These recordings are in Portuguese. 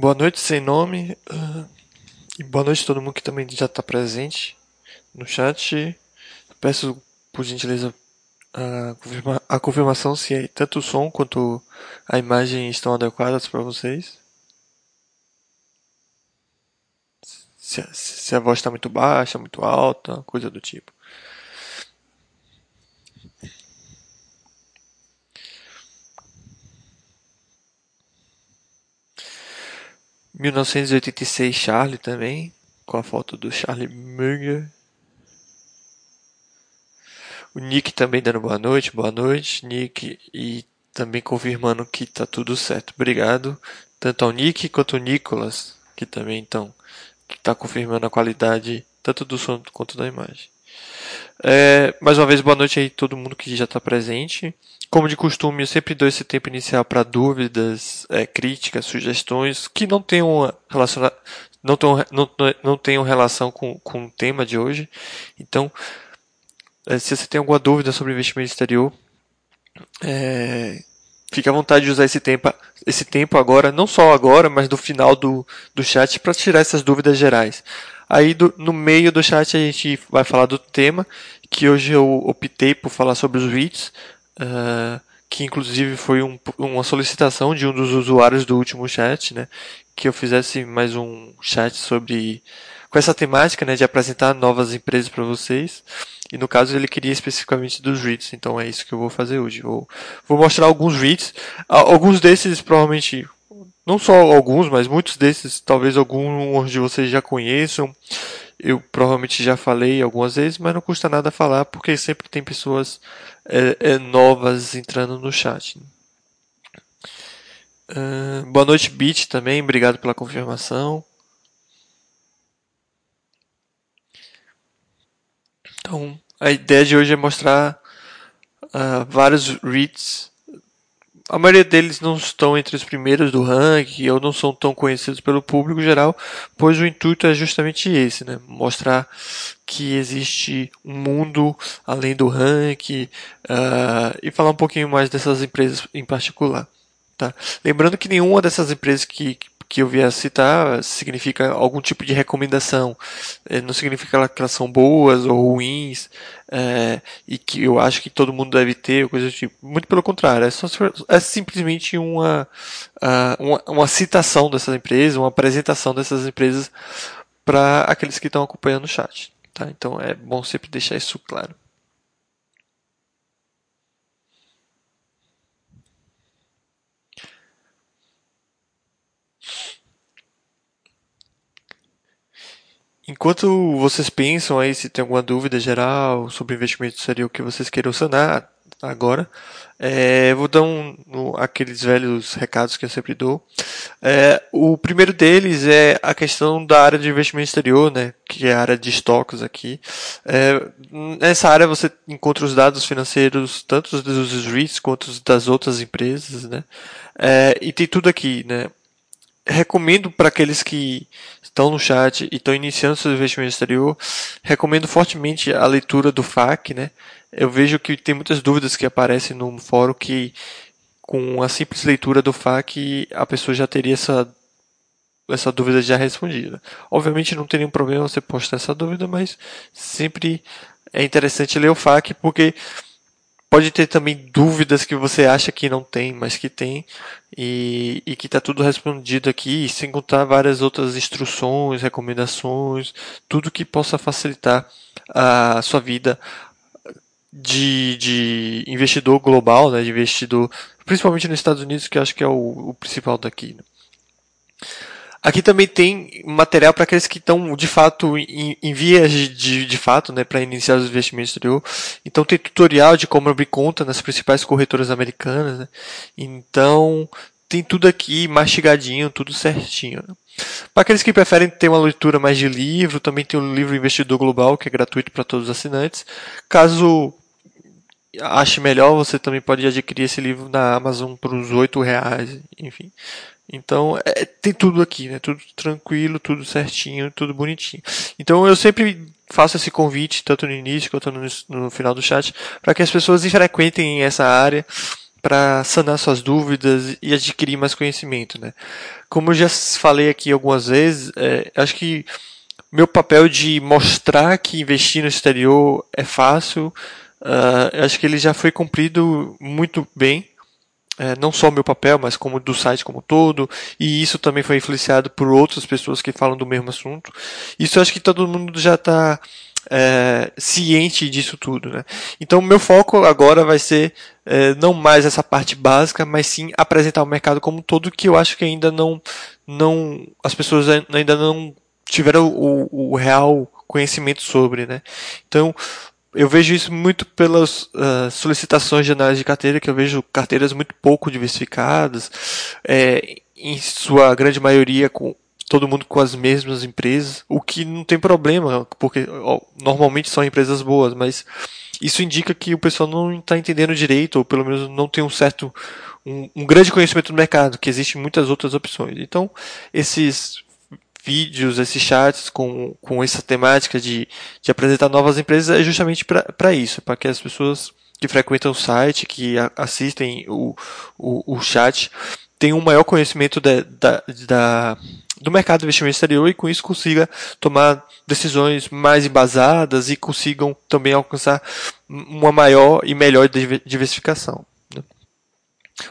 Boa noite, sem nome. Uh, e boa noite a todo mundo que também já está presente no chat. Peço, por gentileza, a, confirma, a confirmação se é tanto o som quanto a imagem estão adequadas para vocês. Se, se a voz está muito baixa, muito alta, coisa do tipo. 1986 Charlie também, com a foto do Charlie Munger. O Nick também dando boa noite, boa noite, Nick, e também confirmando que tá tudo certo. Obrigado, tanto ao Nick quanto ao Nicolas, que também estão, que tá confirmando a qualidade tanto do som quanto da imagem. É, mais uma vez, boa noite aí todo mundo que já está presente. Como de costume, eu sempre dou esse tempo inicial para dúvidas, é, críticas, sugestões que não tenham relaciona não, tenham, não, não tenham relação com, com o tema de hoje. Então, é, se você tem alguma dúvida sobre investimento exterior, é, fique à vontade de usar esse tempo, esse tempo agora, não só agora, mas no final do, do chat para tirar essas dúvidas gerais. Aí do, no meio do chat a gente vai falar do tema, que hoje eu optei por falar sobre os REITs, uh, que inclusive foi um, uma solicitação de um dos usuários do último chat, né, que eu fizesse mais um chat sobre com essa temática, né, de apresentar novas empresas para vocês. E no caso ele queria especificamente dos REITs, então é isso que eu vou fazer hoje. Vou, vou mostrar alguns REITs, alguns desses provavelmente não só alguns, mas muitos desses, talvez alguns de vocês já conheçam. Eu provavelmente já falei algumas vezes, mas não custa nada falar, porque sempre tem pessoas é, é, novas entrando no chat. Uh, boa noite, Beat, também. Obrigado pela confirmação. Então, a ideia de hoje é mostrar uh, vários REITs a maioria deles não estão entre os primeiros do ranking ou não são tão conhecidos pelo público geral, pois o intuito é justamente esse, né? Mostrar que existe um mundo além do ranking uh, e falar um pouquinho mais dessas empresas em particular. Tá? Lembrando que nenhuma dessas empresas que, que eu vier citar significa algum tipo de recomendação. É, não significa que elas são boas ou ruins é, e que eu acho que todo mundo deve ter, coisa do tipo. Muito pelo contrário, é, só, é simplesmente uma, uma, uma citação dessas empresas, uma apresentação dessas empresas para aqueles que estão acompanhando o chat. Tá? Então é bom sempre deixar isso claro. Enquanto vocês pensam aí se tem alguma dúvida geral sobre investimento seria o que vocês queiram sanar agora, é, vou dar um, um, aqueles velhos recados que eu sempre dou. É, o primeiro deles é a questão da área de investimento exterior, né, que é a área de estoques aqui. É, nessa área você encontra os dados financeiros tanto dos REITs quanto das outras empresas, né, é, e tem tudo aqui, né. Recomendo para aqueles que estão no chat e estão iniciando seu investimento exterior, recomendo fortemente a leitura do FAQ, né? Eu vejo que tem muitas dúvidas que aparecem no fórum que com a simples leitura do FAQ a pessoa já teria essa essa dúvida já respondida. Obviamente não tem nenhum problema você postar essa dúvida, mas sempre é interessante ler o FAQ porque Pode ter também dúvidas que você acha que não tem, mas que tem, e, e que está tudo respondido aqui, sem contar várias outras instruções, recomendações, tudo que possa facilitar a sua vida de, de investidor global, né, de investidor, principalmente nos Estados Unidos, que acho que é o, o principal daqui. Né. Aqui também tem material para aqueles que estão de fato em, em vias de, de fato, né, para iniciar os investimentos exterior. Então tem tutorial de como abrir conta nas principais corretoras americanas. Né? Então tem tudo aqui mastigadinho, tudo certinho. Né? Para aqueles que preferem ter uma leitura mais de livro, também tem o livro Investidor Global, que é gratuito para todos os assinantes. Caso ache melhor, você também pode adquirir esse livro na Amazon por uns oito reais, enfim. Então, é, tem tudo aqui, né? Tudo tranquilo, tudo certinho, tudo bonitinho. Então, eu sempre faço esse convite, tanto no início quanto no, no final do chat, para que as pessoas frequentem essa área, para sanar suas dúvidas e adquirir mais conhecimento, né? Como eu já falei aqui algumas vezes, é, acho que meu papel de mostrar que investir no exterior é fácil, uh, acho que ele já foi cumprido muito bem. É, não só o meu papel, mas como do site como todo, e isso também foi influenciado por outras pessoas que falam do mesmo assunto. Isso eu acho que todo mundo já está é, ciente disso tudo. Né? Então, meu foco agora vai ser é, não mais essa parte básica, mas sim apresentar o mercado como um todo, que eu acho que ainda não, não as pessoas ainda não tiveram o, o real conhecimento sobre. Né? Então, eu vejo isso muito pelas uh, solicitações de análise de carteira, que eu vejo carteiras muito pouco diversificadas, é, em sua grande maioria com todo mundo com as mesmas empresas, o que não tem problema, porque ó, normalmente são empresas boas, mas isso indica que o pessoal não está entendendo direito, ou pelo menos não tem um certo, um, um grande conhecimento do mercado, que existem muitas outras opções. Então, esses vídeos, esses chats com, com essa temática de, de apresentar novas empresas é justamente para isso, para que as pessoas que frequentam o site, que assistem o, o, o chat, tenham um maior conhecimento da, da do mercado de investimento exterior e com isso consiga tomar decisões mais embasadas e consigam também alcançar uma maior e melhor diversificação. Né?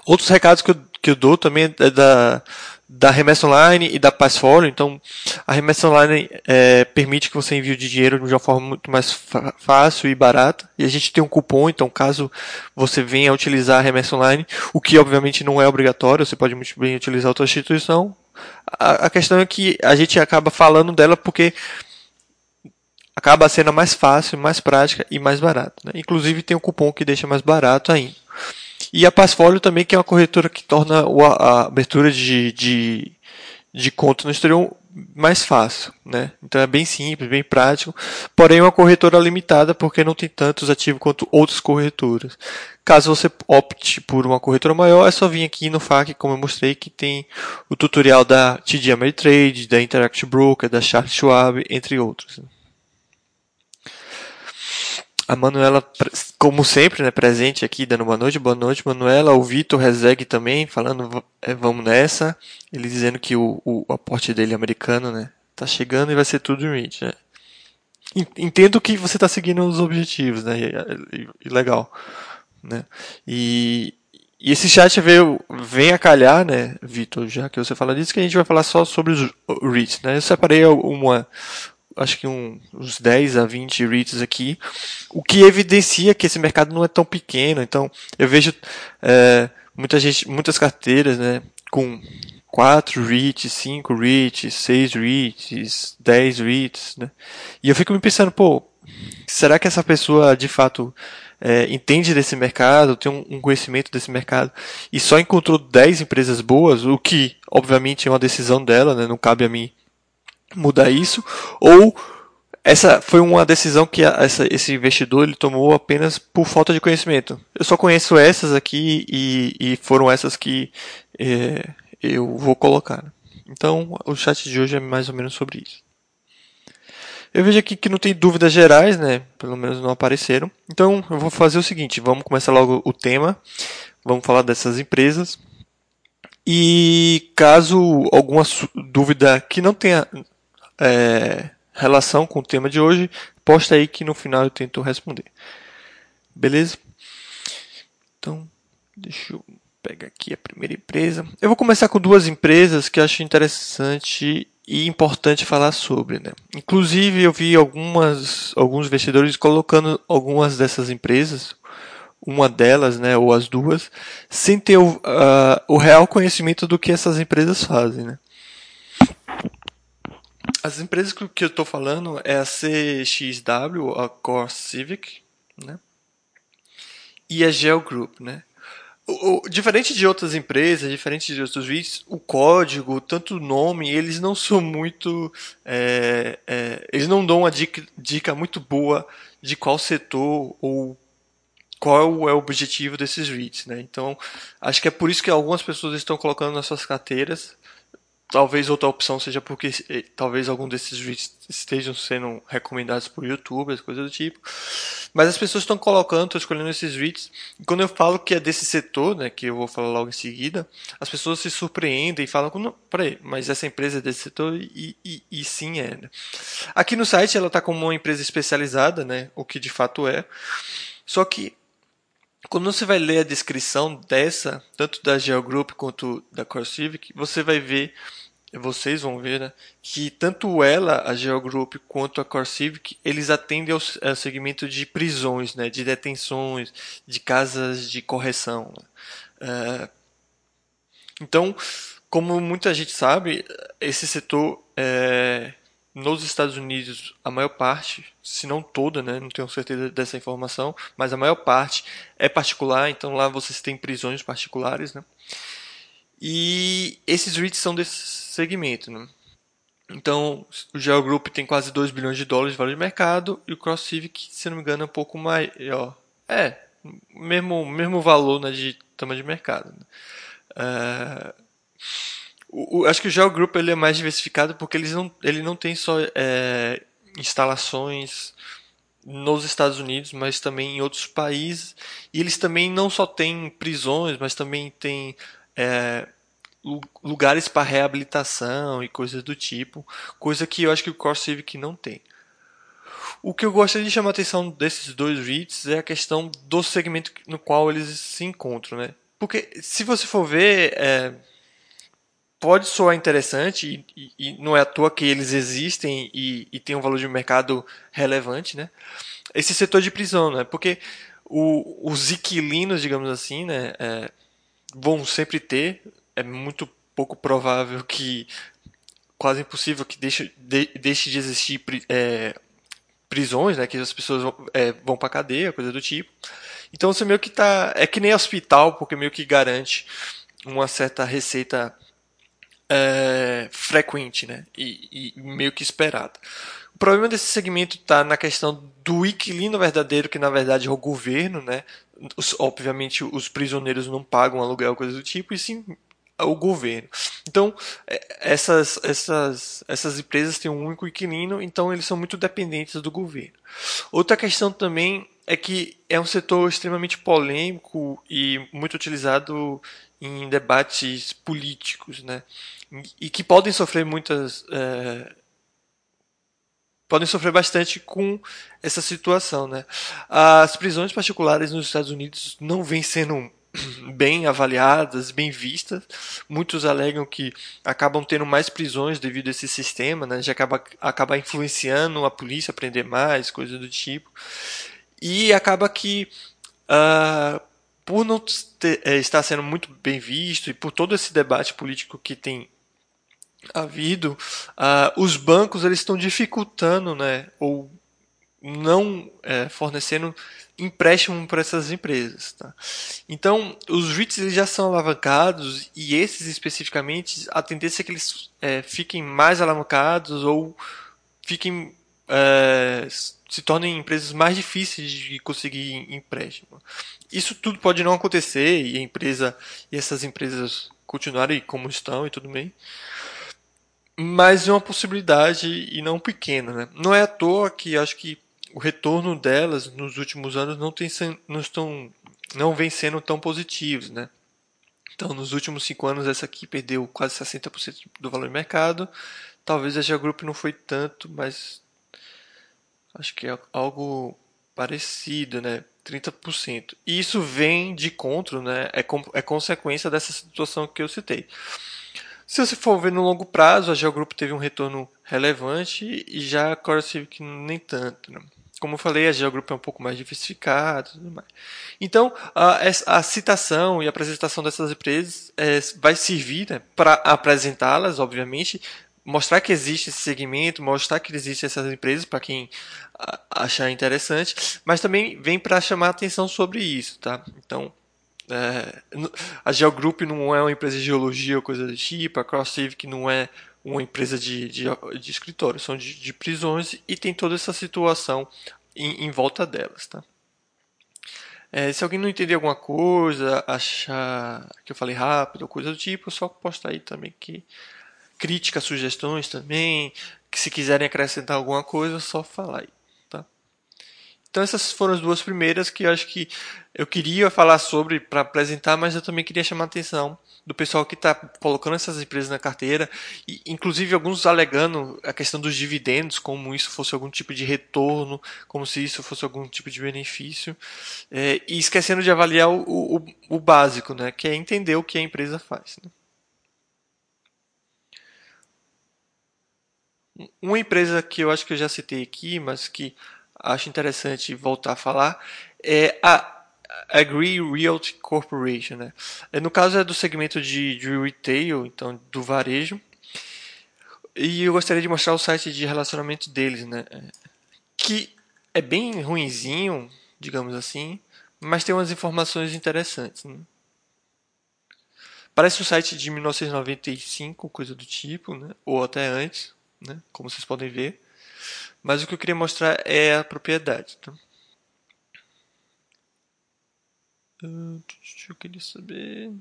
Outros recados que eu, que eu dou também é da, da remessa online e da Passfolio. Então, a remessa online é, permite que você envie o dinheiro de uma forma muito mais fácil e barata. E a gente tem um cupom, então caso você venha a utilizar a remessa online, o que obviamente não é obrigatório, você pode muito bem utilizar outra instituição. A, a questão é que a gente acaba falando dela porque acaba sendo mais fácil, mais prática e mais barata. Né? Inclusive tem um cupom que deixa mais barato ainda. E a Passfolio também, que é uma corretora que torna a abertura de, de, de conta no exterior mais fácil, né? Então é bem simples, bem prático, porém é uma corretora limitada porque não tem tantos ativos quanto outras corretoras. Caso você opte por uma corretora maior, é só vir aqui no FAQ, como eu mostrei, que tem o tutorial da TD Ameritrade, da Interact Broker, da Charles Schwab, entre outros. A Manuela, como sempre, né, presente aqui, dando boa noite, boa noite, Manuela. O Vitor Rezeg também, falando, é, vamos nessa. Ele dizendo que o, o aporte dele americano, né, tá chegando e vai ser tudo REIT, né. Entendo que você está seguindo os objetivos, né, e, e, e legal, né. E, e esse chat veio, vem a calhar, né, Vitor, já que você fala disso, que a gente vai falar só sobre os REITs, né. Eu separei uma, acho que um, uns 10 a 20 REITs aqui, o que evidencia que esse mercado não é tão pequeno. Então, eu vejo é, muita gente, muitas carteiras, né, com 4 REITs, 5 REITs, 6 REITs, 10 REITs, né? E eu fico me pensando, pô, será que essa pessoa de fato é, entende desse mercado, tem um, um, conhecimento desse mercado e só encontrou 10 empresas boas, o que obviamente é uma decisão dela, né? não cabe a mim mudar isso, ou essa foi uma decisão que essa, esse investidor ele tomou apenas por falta de conhecimento. Eu só conheço essas aqui e, e foram essas que é, eu vou colocar. Então, o chat de hoje é mais ou menos sobre isso. Eu vejo aqui que não tem dúvidas gerais, né? Pelo menos não apareceram. Então, eu vou fazer o seguinte: vamos começar logo o tema. Vamos falar dessas empresas. E caso alguma dúvida que não tenha é, relação com o tema de hoje, posta aí que no final eu tento responder. Beleza? Então, deixa eu pegar aqui a primeira empresa. Eu vou começar com duas empresas que acho interessante e importante falar sobre. Né? Inclusive, eu vi algumas, alguns investidores colocando algumas dessas empresas, uma delas, né, ou as duas, sem ter o, uh, o real conhecimento do que essas empresas fazem. Né? As empresas que eu estou falando é a CXW, a Core Civic, né? E a Gel Group, né? O, o, diferente de outras empresas, diferente de outros vídeos, o código, tanto o nome, eles não são muito. É, é, eles não dão uma dica, dica muito boa de qual setor ou qual é o objetivo desses REITs. Né? Então, acho que é por isso que algumas pessoas estão colocando nas suas carteiras Talvez outra opção seja porque eh, talvez algum desses vídeos estejam sendo recomendados por youtubers, coisas do tipo. Mas as pessoas estão colocando, estão escolhendo esses vídeos. E quando eu falo que é desse setor, né, que eu vou falar logo em seguida, as pessoas se surpreendem e falam, não, peraí, mas essa empresa é desse setor? E, e, e sim é. Né? Aqui no site ela está como uma empresa especializada, né, o que de fato é. Só que quando você vai ler a descrição dessa, tanto da GeoGroup quanto da CoreCivic, você vai ver, vocês vão ver, né, que tanto ela, a GeoGroup, quanto a CoreCivic, eles atendem ao, ao segmento de prisões, né, de detenções, de casas de correção. Né. É, então, como muita gente sabe, esse setor é, nos Estados Unidos, a maior parte, se não toda, né, não tenho certeza dessa informação, mas a maior parte é particular, então lá vocês têm prisões particulares, né? E esses REITs são desse segmento, né? Então, o Geo Group tem quase 2 bilhões de dólares de valor de mercado e o Cross Civic, se não me engano, é um pouco maior. É, mesmo, mesmo valor né, de tamanho de mercado. Né? Uh, o, acho que o GeoGroup ele é mais diversificado porque eles não, ele não tem só é, instalações nos Estados Unidos, mas também em outros países. E eles também não só têm prisões, mas também têm é, lugares para reabilitação e coisas do tipo, coisa que eu acho que o Core Civic não tem. O que eu gostaria de chamar a atenção desses dois REITs é a questão do segmento no qual eles se encontram, né? Porque se você for ver, é, pode soar interessante e, e, não é à toa que eles existem e, e têm um valor de mercado relevante, né? Esse setor de prisão, né? Porque o, os inquilinos, digamos assim, né, é, vão sempre ter. É muito pouco provável que, quase impossível que deixe de, deixe de existir é, prisões, né? Que as pessoas vão, é, vão para cadeia, coisa do tipo. Então você meio que tá, é que nem hospital, porque meio que garante uma certa receita é, frequente né? E, e, meio que esperada. O problema desse segmento está na questão do inquilino verdadeiro, que na verdade é o governo, né? Os, obviamente os prisioneiros não pagam aluguel, coisa do tipo, e sim o governo. Então, é, essas, essas, essas empresas têm um único inquilino, então eles são muito dependentes do governo. Outra questão também é que é um setor extremamente polêmico e muito utilizado em debates políticos, né? E que podem sofrer muitas. É, podem sofrer bastante com essa situação, né? As prisões particulares nos Estados Unidos não vêm sendo bem avaliadas, bem vistas. Muitos alegam que acabam tendo mais prisões devido a esse sistema, né? Já acaba, acaba influenciando a polícia a prender mais, coisas do tipo. E acaba que uh, por não ter, é, estar sendo muito bem visto e por todo esse debate político que tem havido, uh, os bancos eles estão dificultando, né, ou não é, fornecendo empréstimo para essas empresas. Tá? Então, os REITs eles já são alavancados e esses especificamente, a tendência é que eles é, fiquem mais alavancados ou fiquem é, se tornem empresas mais difíceis de conseguir empréstimo. Isso tudo pode não acontecer e a empresa e essas empresas continuarem como estão e tudo bem. Mas é uma possibilidade e não pequena, né? Não é à toa que acho que o retorno delas nos últimos anos não tem não estão não vem sendo tão positivos, né? Então, nos últimos cinco anos essa aqui perdeu quase 60% do valor de mercado. Talvez a Geo Group não foi tanto, mas acho que é algo parecido, né? 30%. E isso vem de contra, né? É, é consequência dessa situação que eu citei. Se você for ver no longo prazo, a Geogroup teve um retorno relevante e já a Core Civic nem tanto. Né? Como eu falei, a Geogroup é um pouco mais diversificada. Então, a, a, citação e a apresentação dessas empresas é, vai servir né, para apresentá-las, obviamente, mostrar que existe esse segmento, mostrar que existem essas empresas para quem achar interessante, mas também vem para chamar atenção sobre isso, tá? Então, é, a GeoGroup não é uma empresa de geologia ou coisa do tipo, a CrossCivic não é uma empresa de, de, de escritório, são de, de, prisões e tem toda essa situação em, em volta delas, tá? É, se alguém não entender alguma coisa, achar que eu falei rápido ou coisa do tipo, só posta aí também que críticas, sugestões também, que se quiserem acrescentar alguma coisa, é só falar aí. Então essas foram as duas primeiras que eu acho que eu queria falar sobre para apresentar, mas eu também queria chamar a atenção do pessoal que está colocando essas empresas na carteira, e, inclusive alguns alegando a questão dos dividendos, como isso fosse algum tipo de retorno, como se isso fosse algum tipo de benefício, é, e esquecendo de avaliar o, o, o, básico, né, que é entender o que a empresa faz. Né. Uma empresa que eu acho que eu já citei aqui, mas que acho interessante voltar a falar, é a Agree Realty Corporation. Né? É, no caso é do segmento de, de retail, então do varejo. E eu gostaria de mostrar o site de relacionamento deles, né? que é bem ruinzinho, digamos assim, mas tem umas informações interessantes. Né? Parece um site de 1995, coisa do tipo, né? ou até antes, né? como vocês podem ver. Mas o que eu queria mostrar é a propriedade. Tá? eu queria saber.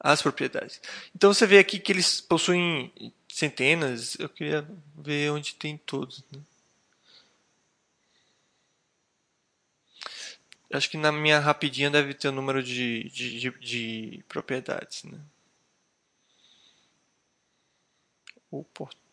As propriedades. Então você vê aqui que eles possuem centenas. Eu queria ver onde tem todos. Né? Acho que na minha rapidinha deve ter o número de, de, de, de propriedades. Né? O porto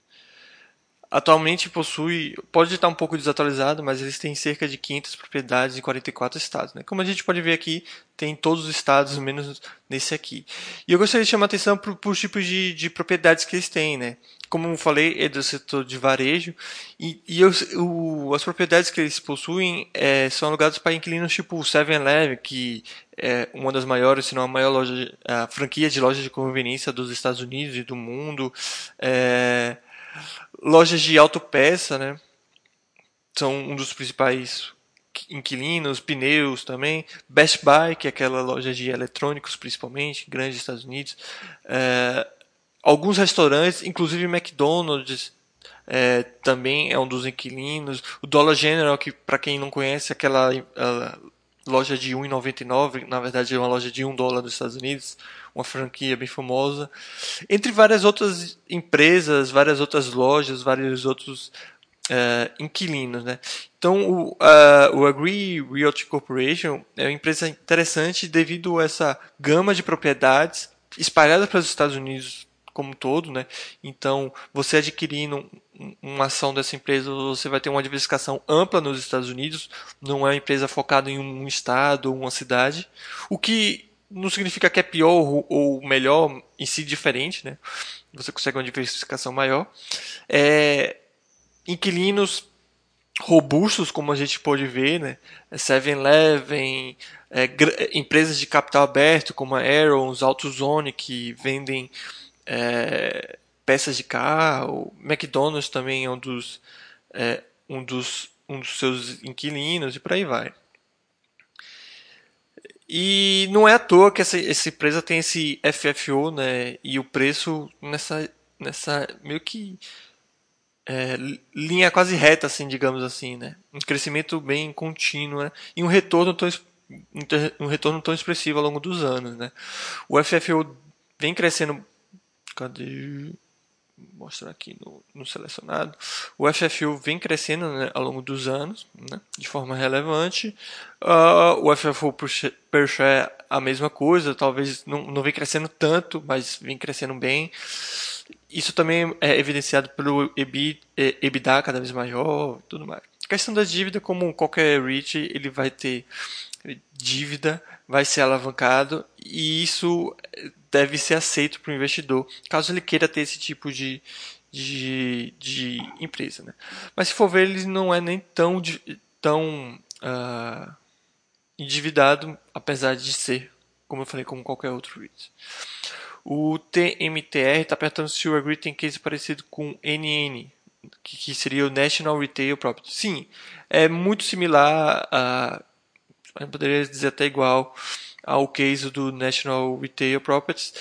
Atualmente possui, pode estar um pouco desatualizado, mas eles têm cerca de 500 propriedades em 44 estados. Né? Como a gente pode ver aqui, tem todos os estados, menos nesse aqui. E eu gostaria de chamar a atenção para os tipos de, de, propriedades que eles têm. Né? Como eu falei, é do setor de varejo, e, e os, o, as propriedades que eles possuem é, são alugadas para inquilinos tipo o 7-Eleven, que é uma das maiores, se não a maior loja, a franquia de lojas de conveniência dos Estados Unidos e do mundo. É, Lojas de autopeça, né? São um dos principais inquilinos, pneus também. Best Buy, que é aquela loja de eletrônicos, principalmente, grande nos Estados Unidos. É, alguns restaurantes, inclusive McDonald's, é, também é um dos inquilinos. O Dollar General, que para quem não conhece, aquela loja de 1,99, na verdade é uma loja de 1 dólar dos Estados Unidos, uma franquia bem famosa. Entre várias outras empresas, várias outras lojas, vários outros uh, inquilinos. Né? Então, o, uh, o Agree Realty Corporation é uma empresa interessante devido a essa gama de propriedades espalhadas pelos Estados Unidos como um todo, né? Então, você adquirindo uma ação dessa empresa, você vai ter uma diversificação ampla nos Estados Unidos, não é uma empresa focada em um estado ou uma cidade, o que não significa que é pior ou melhor, em si diferente, né? Você consegue uma diversificação maior. É, inquilinos robustos, como a gente pode ver, né? 7-Eleven, é, empresas de capital aberto, como a Aarons, AutoZone, que vendem é, peças de carro, McDonald's também é um dos, é, um dos, um dos seus inquilinos e por aí vai. E não é à toa que essa, essa empresa tem esse FFO, né? E o preço nessa, nessa meio que é, linha quase reta, assim, digamos assim, né? Um crescimento bem contínuo né? e um retorno tão um retorno tão expressivo ao longo dos anos, né? O FFO vem crescendo Cadê? Mostrar aqui no, no, selecionado. O FFU vem crescendo né, ao longo dos anos, né, de forma relevante. Uh, o FFU per share a mesma coisa, talvez não, não vem crescendo tanto, mas vem crescendo bem. Isso também é evidenciado pelo EBITDA cada vez maior tudo mais. A questão da dívida, como qualquer REIT, ele vai ter dívida, vai ser alavancado e isso deve ser aceito para o investidor, caso ele queira ter esse tipo de, de, de empresa. Né? Mas se for ver, ele não é nem tão, tão uh, endividado, apesar de ser, como eu falei, como qualquer outro REIT. O TMTR está perguntando se o Agree tem case parecido com NN, que, que seria o National Retail Property. Sim, é muito similar a. Poderia dizer até igual ao case do National Retail Properties.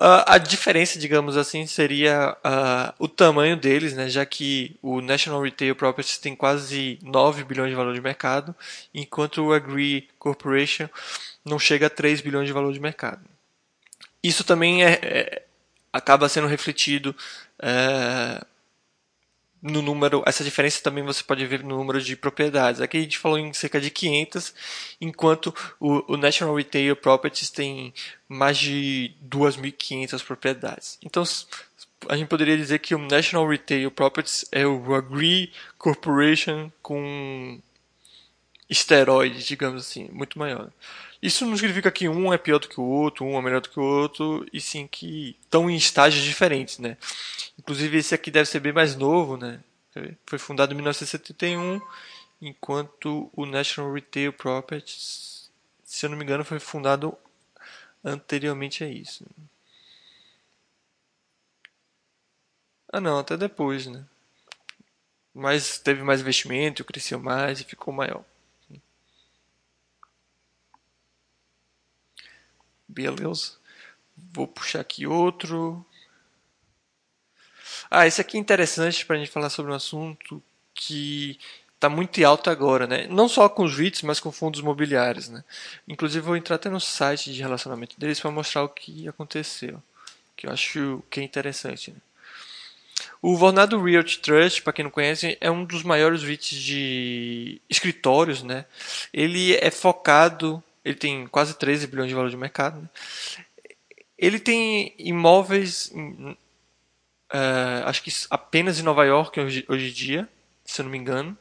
Uh, a diferença, digamos assim, seria uh, o tamanho deles, né, já que o National Retail Properties tem quase 9 bilhões de valor de mercado, enquanto o Agree Corporation não chega a 3 bilhões de valor de mercado. isso também é, é acaba sendo refletido é, no número, essa diferença também você pode ver no número de propriedades. Aqui a gente falou em cerca de 500, enquanto o, o National Retail Properties tem mais de 2.500 propriedades. Então a gente poderia dizer que o National Retail Properties é o Agree Corporation com esteroides, digamos assim, muito maior. Isso não significa que um é pior do que o outro, um é melhor do que o outro, e sim que estão em estágios diferentes, né? Inclusive esse aqui deve ser bem mais novo, né? Foi fundado em 1971, enquanto o National Retail Properties, se eu não me engano, foi fundado anteriormente a isso. Ah não, até depois, né? Mas teve mais investimento, cresceu mais e ficou maior. Beleza. Vou puxar aqui outro. Ah, esse aqui é interessante para a gente falar sobre um assunto que está muito alto agora, né? Não só com os REITs, mas com fundos imobiliários, né? Inclusive vou entrar até no site de relacionamento deles para mostrar o que aconteceu, que eu acho que é interessante. Né? O Vornado Realty Trust, para quem não conhece, é um dos maiores REITs de escritórios, né? Ele é focado ele tem quase 13 bilhões de valor de mercado. Né? Ele tem imóveis, uh, acho que apenas em Nova York hoje, hoje em dia, se eu não me engano.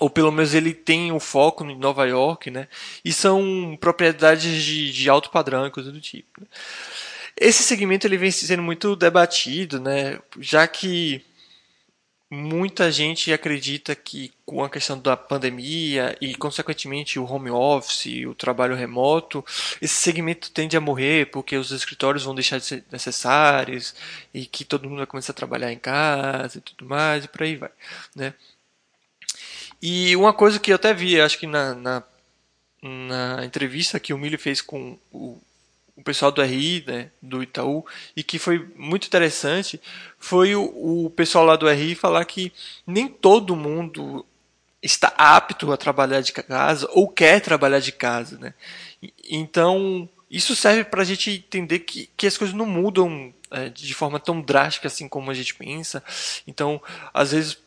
Ou pelo menos ele tem o um foco em Nova York, né? E são propriedades de, de alto padrão e coisa do tipo. Né? Esse segmento ele vem sendo muito debatido, né? Já que muita gente acredita que com a questão da pandemia e consequentemente o home office, o trabalho remoto, esse segmento tende a morrer porque os escritórios vão deixar de ser necessários e que todo mundo vai começar a trabalhar em casa e tudo mais e por aí vai, né? E uma coisa que eu até vi, acho que na, na, na entrevista que o Milho fez com o o pessoal do RI, né, do Itaú, e que foi muito interessante, foi o, o pessoal lá do RI falar que nem todo mundo está apto a trabalhar de casa ou quer trabalhar de casa, né? Então isso serve para a gente entender que, que as coisas não mudam é, de forma tão drástica assim como a gente pensa. Então, às vezes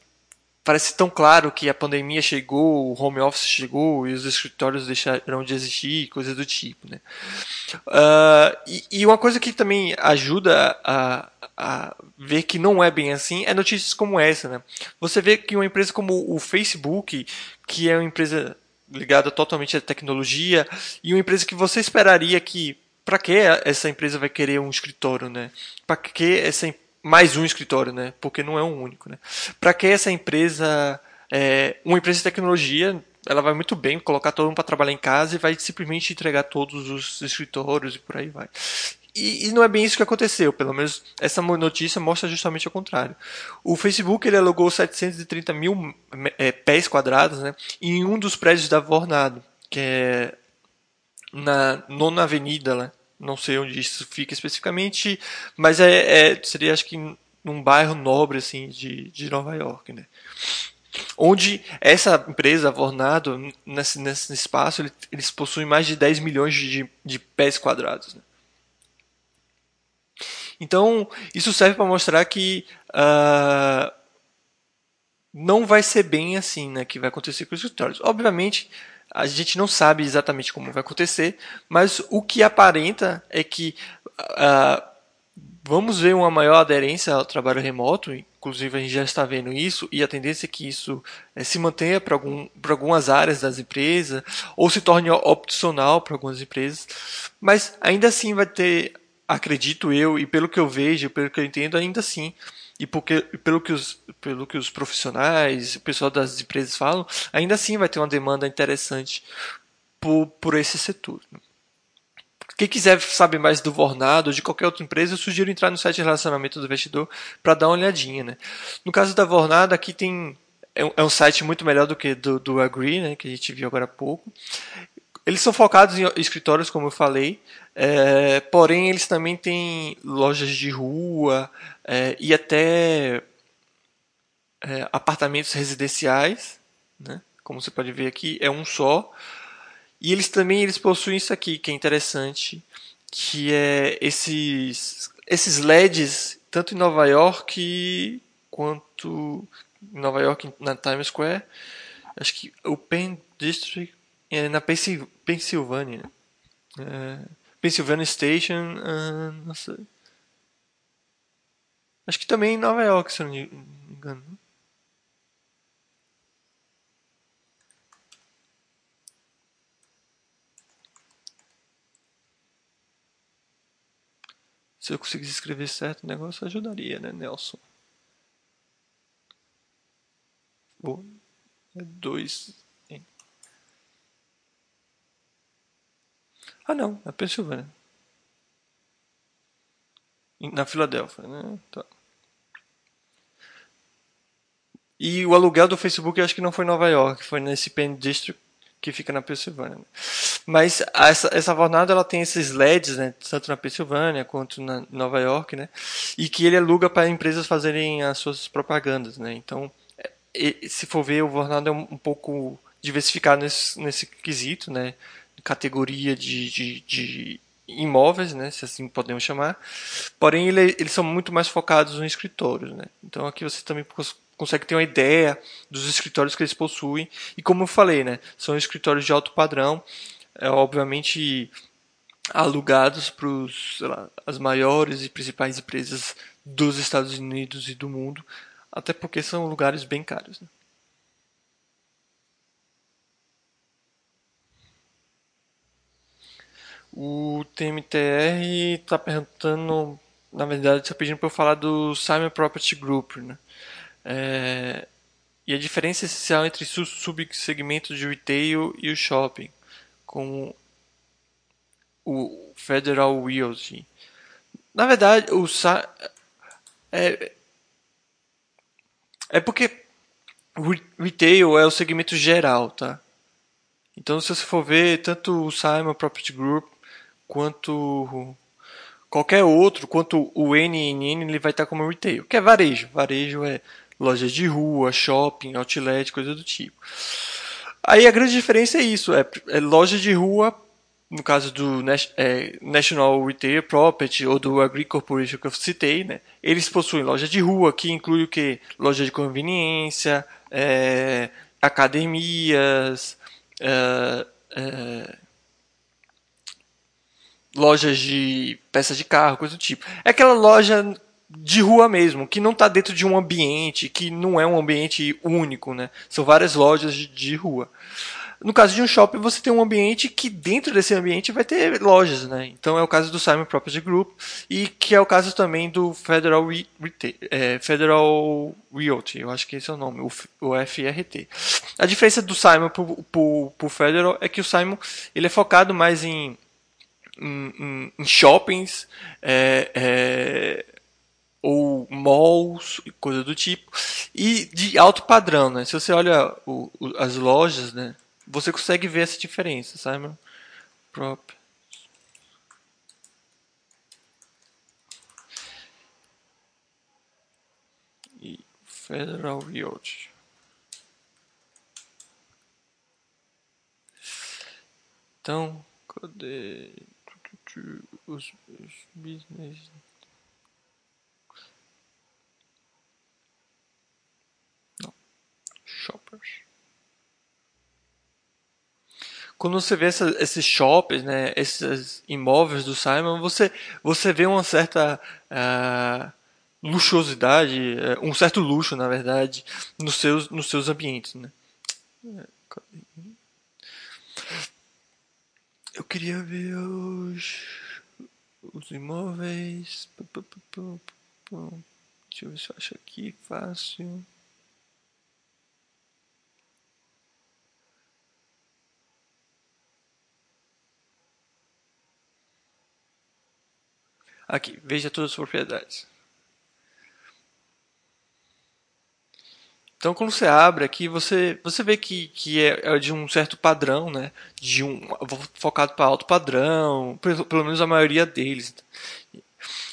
parece tão claro que a pandemia chegou, o home office chegou e os escritórios deixaram de existir, coisas do tipo, né? Uh, e, e, uma coisa que também ajuda a, a, ver que não é bem assim é notícias como essa, né? Você vê que uma empresa como o Facebook, que é uma empresa ligada totalmente à tecnologia e uma empresa que você esperaria que para que essa empresa vai querer um escritório, né? Para que essa empresa mais um escritório, né? Porque não é um único, né? Para que essa empresa, é, uma empresa de tecnologia, ela vai muito bem colocar todo mundo para trabalhar em casa e vai simplesmente entregar todos os escritórios e por aí vai. E, e, não é bem isso que aconteceu, pelo menos essa notícia mostra justamente o contrário. O Facebook ele alugou 730 mil é, pés quadrados né, em um dos prédios da Vornado, que é na nona avenida, né, não sei onde isso fica especificamente, mas é, é seria acho que num bairro nobre assim de, de Nova York, né? Onde essa empresa, a Vornado, nesse, nesse espaço, eles possuem mais de 10 milhões de, de pés quadrados. Né? Então, isso serve para mostrar que uh, não vai ser bem assim né, que vai acontecer com os escritórios. Obviamente, a gente não sabe exatamente como vai acontecer, mas o que aparenta é que uh, vamos ver uma maior aderência ao trabalho remoto, inclusive a gente já está vendo isso, e a tendência é que isso é, se mantenha para algum, algumas áreas das empresas, ou se torne opcional para algumas empresas, mas ainda assim vai ter, acredito eu, e pelo que eu vejo, pelo que eu entendo, ainda assim e porque, pelo, que os, pelo que os profissionais, o pessoal das empresas falam, ainda assim vai ter uma demanda interessante por, por esse setor. Quem quiser saber mais do Vornado ou de qualquer outra empresa, eu sugiro entrar no site de relacionamento do investidor para dar uma olhadinha. Né? No caso da Vornado, aqui tem é um, é site muito melhor do que do, do Agree, né, que a gente viu agora há pouco. Eles são focados em escritórios, como eu falei, é, porém eles também têm lojas de rua é, e até é, apartamentos residenciais, né? como você pode ver aqui, é um só. E eles também eles possuem isso aqui, que é interessante, que é esses esses LEDs tanto em Nova York quanto em Nova York na Times Square, acho que o Penn District é na Pensilvânia, é, Pennsylvania Station, uh, não sei. Acho que também em Nova York, se não me engano. Se eu conseguisse escrever certo o negócio, ajudaria, né, Nelson? Bom, é dois. Hein? Ah, não, é Pensilvânia. Na Filadélfia, né? Tá. E o aluguel do Facebook acho que não foi em Nova York, foi nesse Penn District que fica na Pensilvânia. Mas essa, essa ela tem esses LEDs, né, tanto na Pensilvânia quanto na Nova York, né, e que ele aluga para empresas fazerem as suas propagandas, né. Então, é, se for ver, o Vornado é um pouco diversificado nesse, nesse quesito, né, categoria de, de, de imóveis, né, se assim podemos chamar. Porém, ele, eles são muito mais focados em escritórios, né. Então, aqui você também consegue ter uma ideia dos escritórios que eles possuem. E como eu falei, né, são escritórios de alto padrão, é, obviamente alugados para as maiores e principais empresas dos Estados Unidos e do mundo, até porque são lugares bem caros. Né? O TMTR está perguntando, na verdade, está pedindo para eu falar do Simon Property Group, né? É, e a diferença essencial entre os subsegmentos de retail e o shopping, como o Federal Realty. Na verdade, o é, é porque retail é o segmento geral, tá? Então, se você for ver, tanto o Simon Property Group quanto qualquer outro, quanto o NNN, ele vai estar como retail, que é varejo. Varejo é lojas de rua, shopping, outlet, coisa do tipo. Aí a grande diferença é isso, é, é loja de rua, no caso do é, National Retail Property ou do Agri Corporation que eu citei, né? Eles possuem loja de rua, que inclui o que? Loja de conveniência, é, academias, é, é lojas de peças de carro, coisa do tipo. É aquela loja de rua mesmo, que não está dentro de um ambiente, que não é um ambiente único, né? São várias lojas de, de, rua. No caso de um shopping, você tem um ambiente que dentro desse ambiente vai ter lojas, né? Então é o caso do Simon Property Group e que é o caso também do Federal, Re é, Federal Realty, eu acho que esse é o nome, o, o FRT. A diferença do Simon para o Federal é que o Simon ele é focado mais em, em, em shoppings, é, é, ou malls, coisa do tipo, e de alto padrão, né? Se você olha o, o, as lojas, né, você consegue ver essa diferença, sabe? Prop. E Federal Realty. Então, cadê os, os business shoppers. Quando você vê essa, esses shoppers, né, esses imóveis do Simon, você, você vê uma certa uh, luxuosidade, uh, um certo luxo, na verdade, nos seus, nos seus ambientes. Né? Eu queria ver os, os imóveis. Deixa eu ver se eu acho aqui fácil. Aqui, veja todas as propriedades. Então, quando você abre aqui, você, você vê que, que é, é de um certo padrão, né? De um focado para alto padrão, pelo, menos a maioria deles.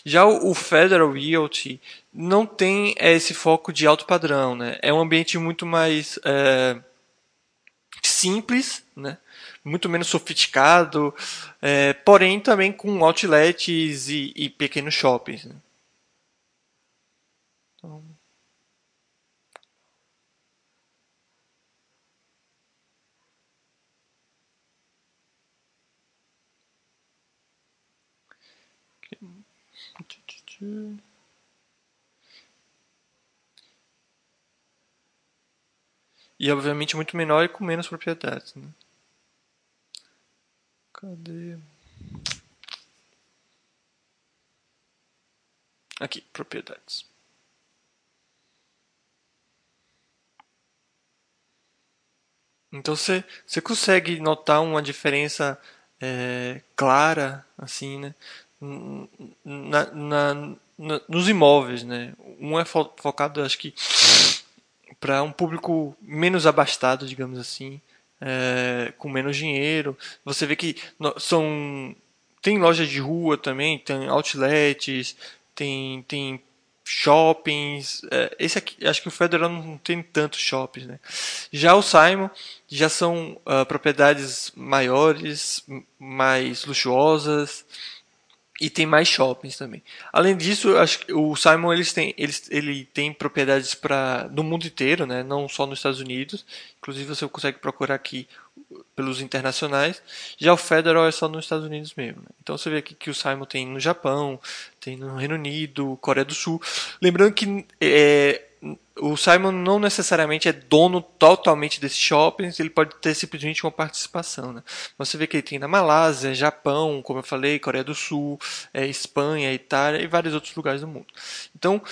Já o, Federal Realty não tem esse foco de alto padrão, né? É um ambiente muito mais é, simples, né? muito menos sofisticado, é, porém também com outlets e, e pequenos shoppings. Né? Então... E obviamente muito menor e com menos propriedades. Né? Cadê? Aqui, propriedades. Então você, você consegue notar uma diferença é, clara, assim, né? Na, na, na, nos imóveis, né? Um é fo focado, acho que para um público menos abastado, digamos assim, é, com menos dinheiro. Você vê que são tem lojas de rua também, tem outlets, tem tem shoppings. É, esse aqui, acho que o Federal não tem tantos shoppings, né? Já o Simon já são uh, propriedades maiores, mais luxuosas e tem mais shoppings também. Além disso, acho que o Simon eles têm, eles, ele tem propriedades para no mundo inteiro, né? não só nos Estados Unidos. Inclusive você consegue procurar aqui pelos internacionais. Já o Federal é só nos Estados Unidos mesmo. Né? Então você vê aqui que o Simon tem no Japão, tem no Reino Unido, Coreia do Sul. Lembrando que é, o Simon não necessariamente é dono totalmente desses shoppings, ele pode ter simplesmente uma participação. Né? Você vê que ele tem na Malásia, Japão, como eu falei, Coreia do Sul, é, Espanha, Itália e vários outros lugares do mundo. Então,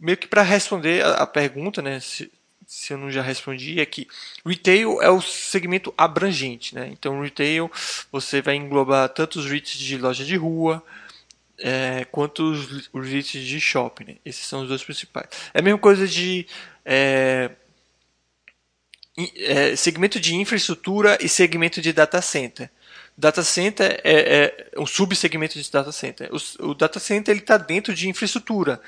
meio que para responder a, a, pergunta, né, se, se eu não já respondi, é que retail é o segmento abrangente. Né? Então, retail você vai englobar tanto os REITs de loja de rua, é, quanto os, os REITs de shopping. Né? Esses são os dois principais. É a mesma coisa de é, é, segmento de infraestrutura e segmento de data center. Data center é, é um subsegmento de data center. O, o data center está dentro de infraestrutura,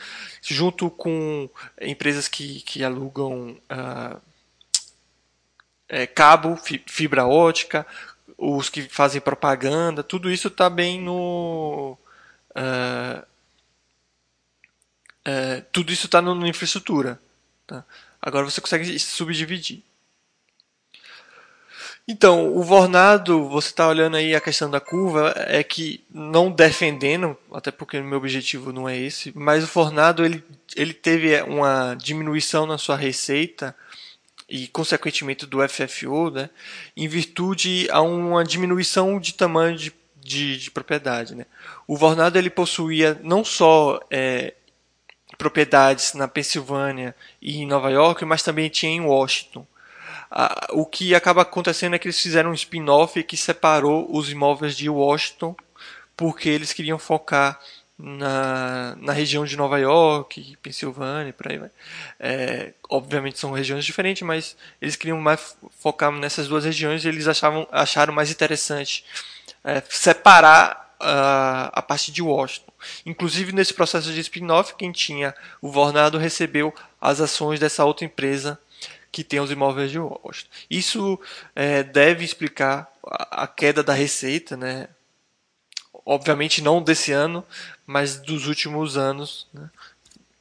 junto com empresas que, que alugam uh, é, cabo, fibra ótica, os que fazem propaganda, tudo isso está bem no, Uh, uh, tudo isso está na infraestrutura. Tá? Agora você consegue subdividir. Então, o Vornado, você está olhando aí a questão da curva, é que não defendendo, até porque o meu objetivo não é esse, mas o Vornado ele, ele teve uma diminuição na sua receita e consequentemente do FFO, né, em virtude a uma diminuição de tamanho de de, de propriedade. Né? O Vornado ele possuía não só é, propriedades na Pensilvânia e em Nova York, mas também tinha em Washington. Ah, o que acaba acontecendo é que eles fizeram um spin-off que separou os imóveis de Washington, porque eles queriam focar na, na região de Nova York, Pensilvânia, por aí vai. É, obviamente são regiões diferentes, mas eles queriam mais focar nessas duas regiões e eles achavam, acharam mais interessante é, separar uh, a parte de Washington. Inclusive, nesse processo de spin-off, quem tinha o Vornado recebeu as ações dessa outra empresa que tem os imóveis de Washington. Isso é, deve explicar a, a queda da receita, né? obviamente não desse ano, mas dos últimos anos, né?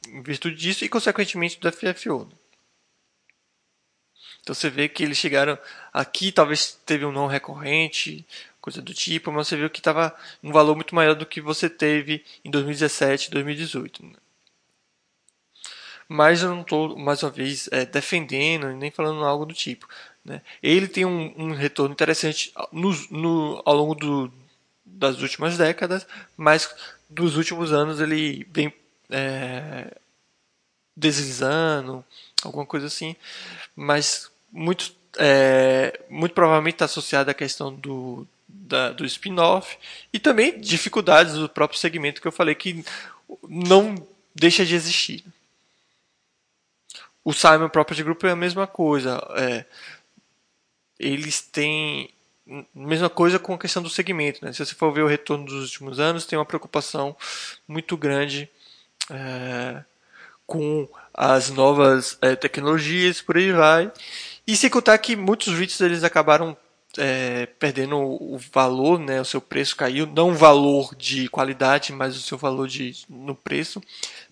em virtude disso e, consequentemente, do FFO. Então você vê que eles chegaram aqui, talvez teve um não recorrente, coisa do tipo, mas você viu que estava um valor muito maior do que você teve em 2017 e 2018. Né? Mas eu não estou, mais uma vez, é, defendendo nem falando algo do tipo. Né? Ele tem um, um retorno interessante no, no, ao longo do, das últimas décadas, mas dos últimos anos ele vem é, deslizando, alguma coisa assim. Mas muito, é, muito provavelmente está associado à questão do, da, do spin-off e também dificuldades do próprio segmento que eu falei que não deixa de existir. O Simon de grupo é a mesma coisa. É, eles têm mesma coisa com a questão do segmento. Né? Se você for ver o retorno dos últimos anos, tem uma preocupação muito grande é, com as novas é, tecnologias, por aí vai. E sem contar que muitos REITs eles acabaram é, perdendo o valor, né, o seu preço caiu, não o valor de qualidade, mas o seu valor de, no preço,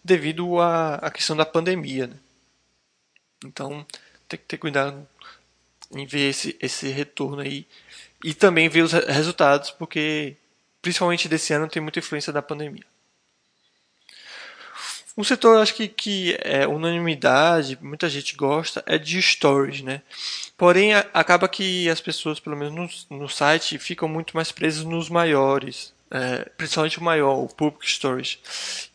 devido à, à questão da pandemia. Né? Então tem que ter cuidado em ver esse, esse retorno aí e também ver os resultados, porque principalmente desse ano tem muita influência da pandemia. Um setor, acho que, que é unanimidade, muita gente gosta, é de storage, né? Porém, a, acaba que as pessoas, pelo menos no, no site, ficam muito mais presas nos maiores, é, principalmente o maior, o Public Storage.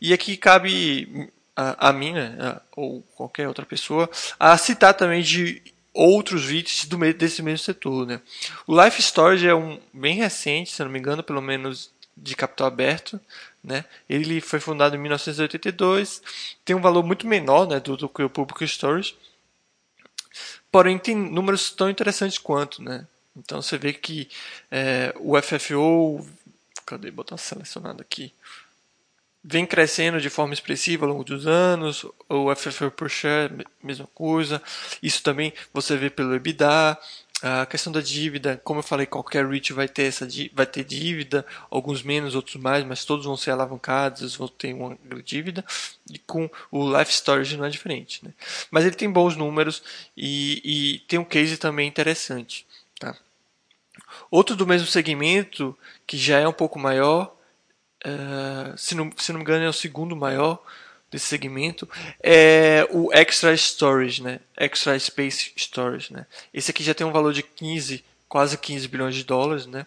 E aqui cabe a, a mim, né, ou qualquer outra pessoa, a citar também de outros vídeos do, desse mesmo setor, né? O Life Storage é um bem recente, se não me engano, pelo menos de capital aberto, né? Ele foi fundado em 1982, tem um valor muito menor né, do, do que o Public Storage, porém tem números tão interessantes quanto. Né? Então você vê que é, o FFO, cadê botar selecionado aqui, vem crescendo de forma expressiva ao longo dos anos, o FFO per share, mesma coisa, isso também você vê pelo EBITDA, a questão da dívida, como eu falei, qualquer REIT vai ter essa vai ter dívida, alguns menos, outros mais, mas todos vão ser alavancados, vão ter uma dívida. E com o Life Storage não é diferente, né? Mas ele tem bons números e, e tem um case também interessante, tá? Outro do mesmo segmento que já é um pouco maior, uh, se, não, se não me engano é o segundo maior, desse segmento é o Extra Storage, né? Extra Space Storage, né? Esse aqui já tem um valor de 15, quase 15 bilhões de dólares, né?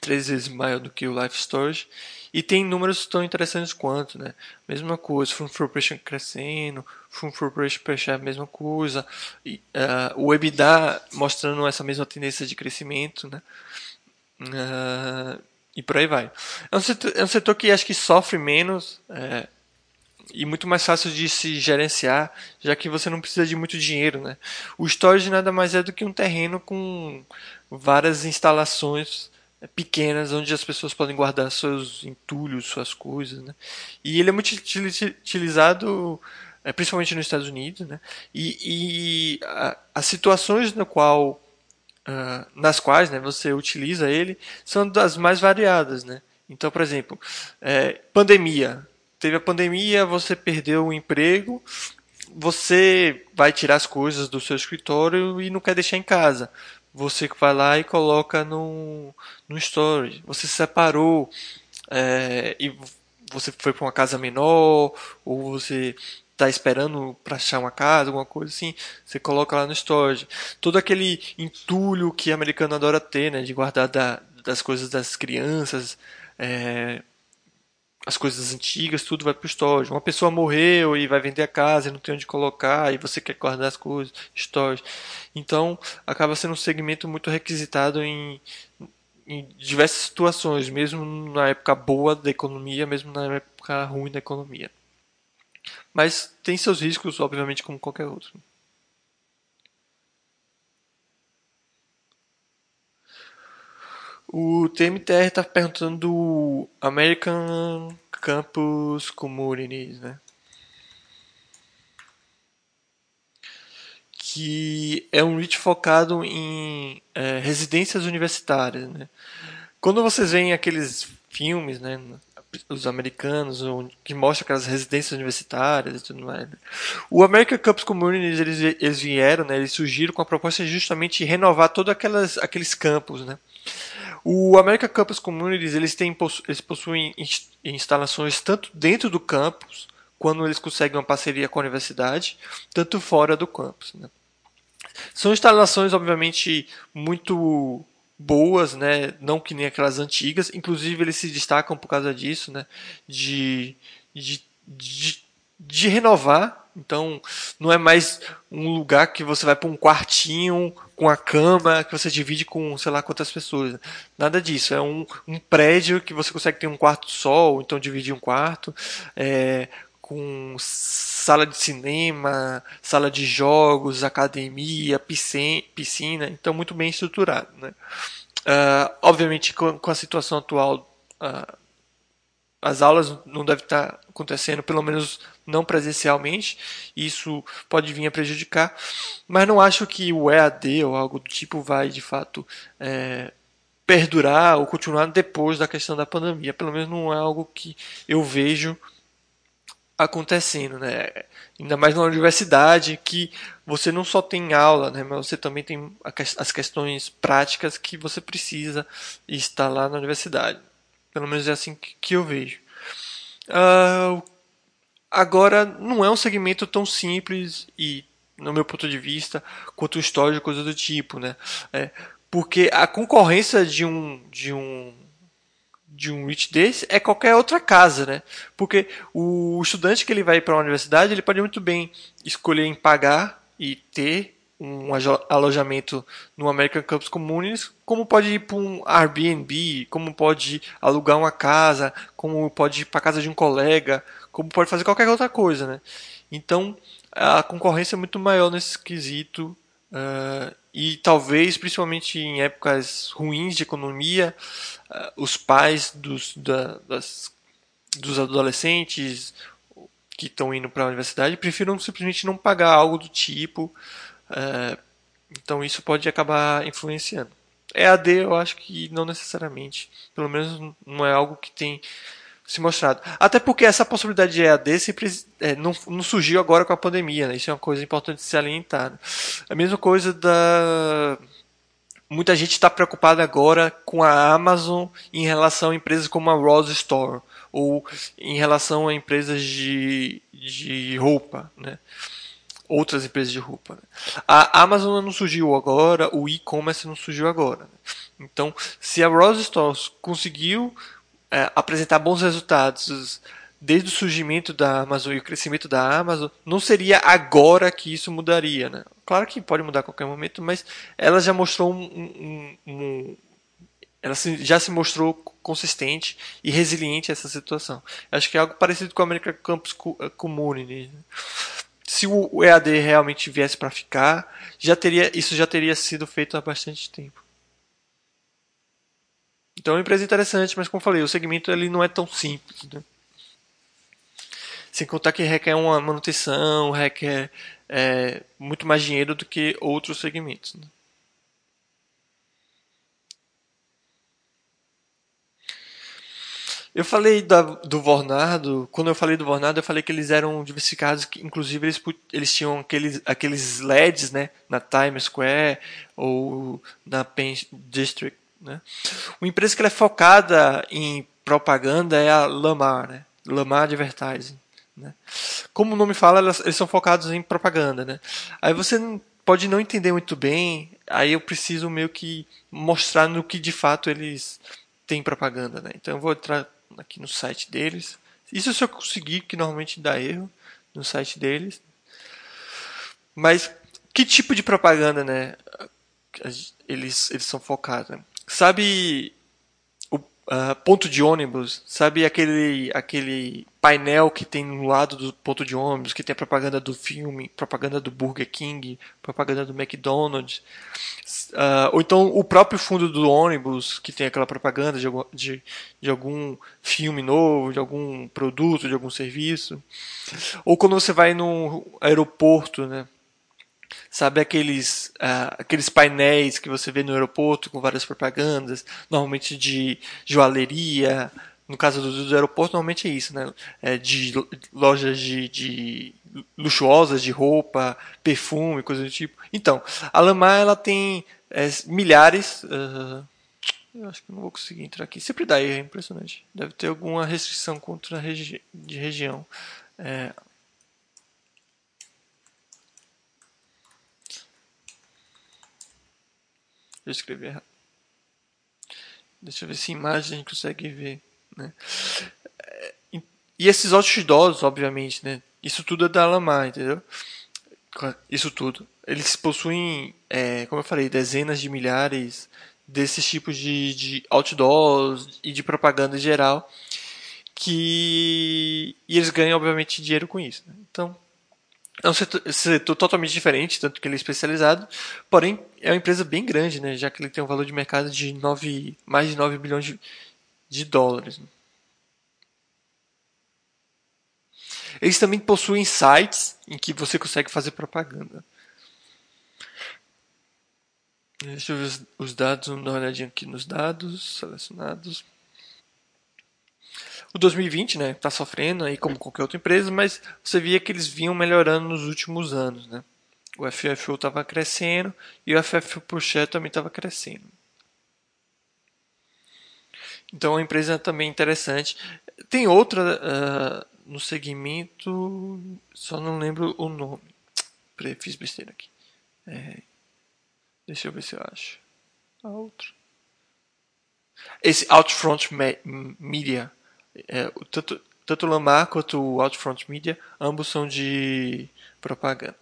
Três vezes maior do que o Life Storage e tem números tão interessantes quanto, né? Mesma coisa, Fund for Operation crescendo, Fund for Operation per share, mesma coisa, e, uh, o EBITDA mostrando essa mesma tendência de crescimento, né? Uh, e por aí vai. É um setor, é um setor que acho que sofre menos. É, e muito mais fácil de se gerenciar, já que você não precisa de muito dinheiro, né? O storage nada mais é do que um terreno com várias instalações é, pequenas onde as pessoas podem guardar seus entulhos, suas coisas, né? E ele é muito utilizado é, principalmente nos Estados Unidos, né? E, e as situações no qual Uh, nas quais né, você utiliza ele são das mais variadas. Né? Então, por exemplo, é, pandemia teve a pandemia, você perdeu o emprego, você vai tirar as coisas do seu escritório e não quer deixar em casa. Você vai lá e coloca no, no storage. Você se separou é, e você foi para uma casa menor, ou você está esperando para achar uma casa, alguma coisa assim, você coloca lá no storage. Todo aquele entulho que americano adora ter, né, de guardar da, das coisas das crianças, é, as coisas antigas, tudo vai para o storage. Uma pessoa morreu e vai vender a casa e não tem onde colocar, e você quer guardar as coisas, storage. Então, acaba sendo um segmento muito requisitado em, em diversas situações, mesmo na época boa da economia, mesmo na época ruim da economia. Mas tem seus riscos, obviamente, como qualquer outro. O TMTR está perguntando do American Campus Communities, né? Que é um REIT focado em é, residências universitárias, né? Quando vocês veem aqueles filmes, né? Os americanos, que mostram aquelas residências universitárias e tudo mais. Né? O American Campus Communities, eles, eles vieram, né? Eles surgiram com a proposta de justamente renovar todos aqueles campos, né? O American Campus Communities eles, têm, eles possuem instalações tanto dentro do campus, quando eles conseguem uma parceria com a universidade, tanto fora do campus. Né? São instalações, obviamente, muito boas, né? não que nem aquelas antigas, inclusive eles se destacam por causa disso, né? de, de, de, de renovar então, não é mais um lugar que você vai para um quartinho com a cama que você divide com sei lá quantas pessoas. Nada disso. É um, um prédio que você consegue ter um quarto só, ou então dividir um quarto, é, com sala de cinema, sala de jogos, academia, piscina. Então, muito bem estruturado. Né? Uh, obviamente, com, com, a situação atual. Uh, as aulas não devem estar acontecendo, pelo menos não presencialmente, isso pode vir a prejudicar, mas não acho que o EAD ou algo do tipo vai de fato é, perdurar ou continuar depois da questão da pandemia, pelo menos não é algo que eu vejo acontecendo, né? Ainda mais na universidade, que você não só tem aula, né? Mas você também tem as questões práticas que você precisa estar lá na universidade. Pelo menos é assim que eu vejo. Uh, agora, não é um segmento tão simples e, no meu ponto de vista, quanto o histórico, coisa do tipo, né? É, porque a concorrência de um, de um de um REIT desse é qualquer outra casa, né? Porque o estudante que ele vai para uma universidade, ele pode muito bem escolher em pagar e ter um alojamento no American Campus Communities, como pode ir para um Airbnb, como pode alugar uma casa, como pode ir para casa de um colega, como pode fazer qualquer outra coisa, né? Então a concorrência é muito maior nesse quesito uh, e talvez, principalmente em épocas ruins de economia, uh, os pais dos, da, das, dos adolescentes que estão indo para a universidade prefiram simplesmente não pagar algo do tipo. Uh, então isso pode acabar influenciando. EAD eu acho que não necessariamente. Pelo menos não é algo que tem se mostrado. Até porque essa possibilidade de EAD sempre, é, não, não, surgiu agora com a pandemia, né? Isso é uma coisa importante de se alientar. A mesma coisa da. Muita gente está preocupada agora com a Amazon em relação a empresas como a Rose Store ou em relação a empresas de, de roupa, né? Outras empresas de roupa. Né? A Amazon não surgiu agora, o e-commerce não surgiu agora. Né? Então, se a Rose Store conseguiu é, apresentar bons resultados desde o surgimento da Amazon e o crescimento da Amazon, não seria agora que isso mudaria, né? Claro que pode mudar a qualquer momento, mas ela já mostrou um, um, um ela já se mostrou consistente e resiliente a essa situação. Acho que é algo parecido com a American Campus eh, Community. Se o EAD realmente viesse para ficar, já teria, isso já teria sido feito há bastante tempo. Então é uma empresa interessante, mas como eu falei, o segmento ele não é tão simples. Né? Sem contar que requer uma manutenção, requer é, muito mais dinheiro do que outros segmentos. Né? Eu falei da, do Vornado, quando eu falei do Vornado, eu falei que eles eram diversificados, que inclusive eles, eles tinham aqueles, aqueles LEDs né, na Times Square ou na Penn District. Né? Uma empresa que é focada em propaganda é a Lamar, né? Lamar Advertising. Né? Como o nome fala, eles são focados em propaganda. Né? Aí você pode não entender muito bem, aí eu preciso meio que mostrar no que de fato eles têm propaganda. Né? Então eu vou entrar aqui no site deles. Isso se eu conseguir, que normalmente dá erro no site deles. Mas que tipo de propaganda né, eles, eles são focados? Né? Sabe uh, ponto de ônibus? Sabe aquele, aquele painel que tem no lado do ponto de ônibus, que tem propaganda do filme, propaganda do Burger King, propaganda do McDonald's? Uh, ou então o próprio fundo do ônibus, que tem aquela propaganda de, de, de algum filme novo, de algum produto, de algum serviço. Ou quando você vai no aeroporto, né? Sabe aqueles, uh, aqueles painéis que você vê no aeroporto com várias propagandas, normalmente de joalheria. No caso do, do aeroporto, normalmente é isso, né? É de lojas de, de luxuosas de roupa, perfume, coisa do tipo. Então, a Lamar ela tem é, milhares. Uh, eu acho que não vou conseguir entrar aqui. Sempre dá é impressionante. Deve ter alguma restrição contra regi de região. É, Eu escrevi errado. Deixa eu ver se imagem a gente consegue ver. Né? E esses outdoors, obviamente, né? Isso tudo é da Lamar, entendeu? Isso tudo. Eles possuem, é, como eu falei, dezenas de milhares desses tipos de, de outdoors e de propaganda em geral. Que. E eles ganham, obviamente, dinheiro com isso. Né? Então, é um setor, setor, totalmente diferente, tanto que ele é especializado, porém é uma empresa bem grande, né, já que ele tem um valor de mercado de 9, mais de 9 bilhões de, de dólares. Eles também possuem sites em que você consegue fazer propaganda. Deixa eu ver os dados, vamos dar uma olhadinha aqui nos dados selecionados. O 2020, né, tá sofrendo aí como qualquer outra empresa, mas você via que eles vinham melhorando nos últimos anos, né? O FFU estava crescendo e o FFU por share também estava crescendo. Então, é uma empresa também interessante. Tem outra uh, no segmento, só não lembro o nome. Fiz besteira aqui. É, deixa eu ver se eu acho. A outra. Esse Outfront Media. É, tanto, tanto o Lamar quanto o Outfront Media, ambos são de propaganda.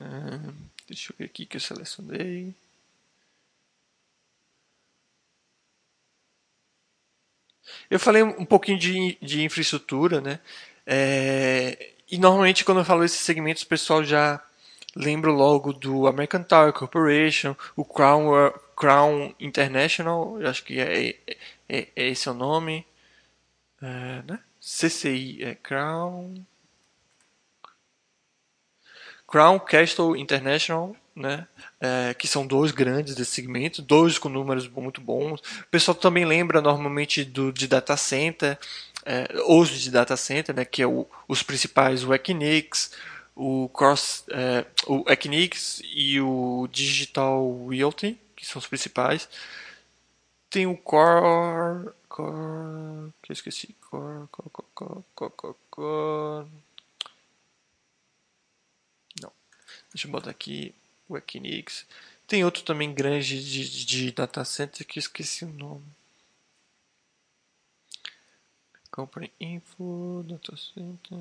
Uh, deixa eu ver aqui que eu selecionei. Eu falei um pouquinho de, de infraestrutura, né? É, e normalmente quando eu falo esses segmentos, o pessoal já lembra logo do American Tower Corporation, o Crown, Crown International, acho que é, é, é, é esse o nome, é, né? CCI, é Crown... Crown Castle International, né? É, que são dois grandes desse segmento, dois com números muito bons. O pessoal também lembra normalmente do de data center, é, os de data center, né? Que é o, os principais, o Equinix, o Cross, é, o Equinix e o Digital Realty, que são os principais. Tem o Core, Core, que eu esqueci, Core, Core, Core, Core, Core, Core Deixa eu botar aqui o Equinix. Tem outro também grande de, de data center que eu esqueci o nome. Company Info, Data Center.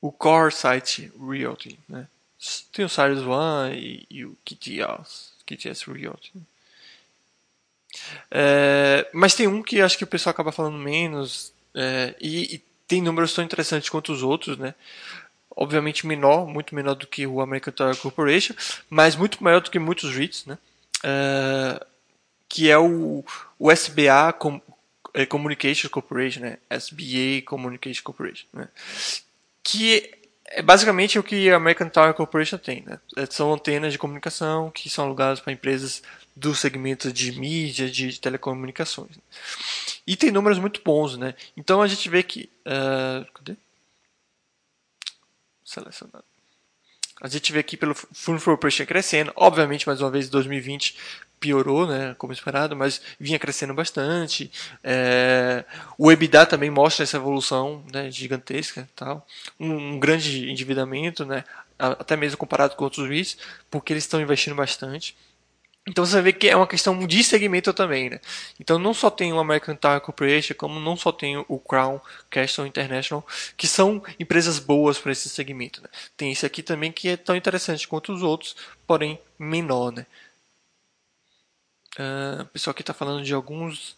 O Core Site Realty, né? Tem o Cyrus One e, e o KTS, KTS Realty. É, mas tem um que acho que o pessoal acaba falando menos é, e, e, tem números tão interessantes quanto os outros, né? Obviamente menor, muito menor do que o American Tower Corporation, mas muito maior do que muitos REITs, né? Uh, que é o, o SBA Com, é, Communications Corporation, né? SBA Communications Corporation, né? que é basicamente o que a American Tower Corporation tem, né? É, são antenas de comunicação que são alugadas para empresas do segmento de mídia, de telecomunicações. Né? E tem números muito bons, né? Então a gente vê que. Uh, cadê? Selecionado. A gente vê aqui pelo Full for Operation crescendo. Obviamente, mais uma vez, 2020 piorou, né, como esperado, mas vinha crescendo bastante. É, o EBITDA também mostra essa evolução né, gigantesca, tal. Um, um, grande endividamento, né, até mesmo comparado com outros REITs, porque eles estão investindo bastante. Então você vê que é uma questão de segmento também, né? Então não só tem o American Tower Corporation, como não só tem o Crown Castle International, que são empresas boas para esse segmento. Né? Tem esse aqui também que é tão interessante quanto os outros, porém menor, né? Uh, o pessoal aqui está falando de alguns.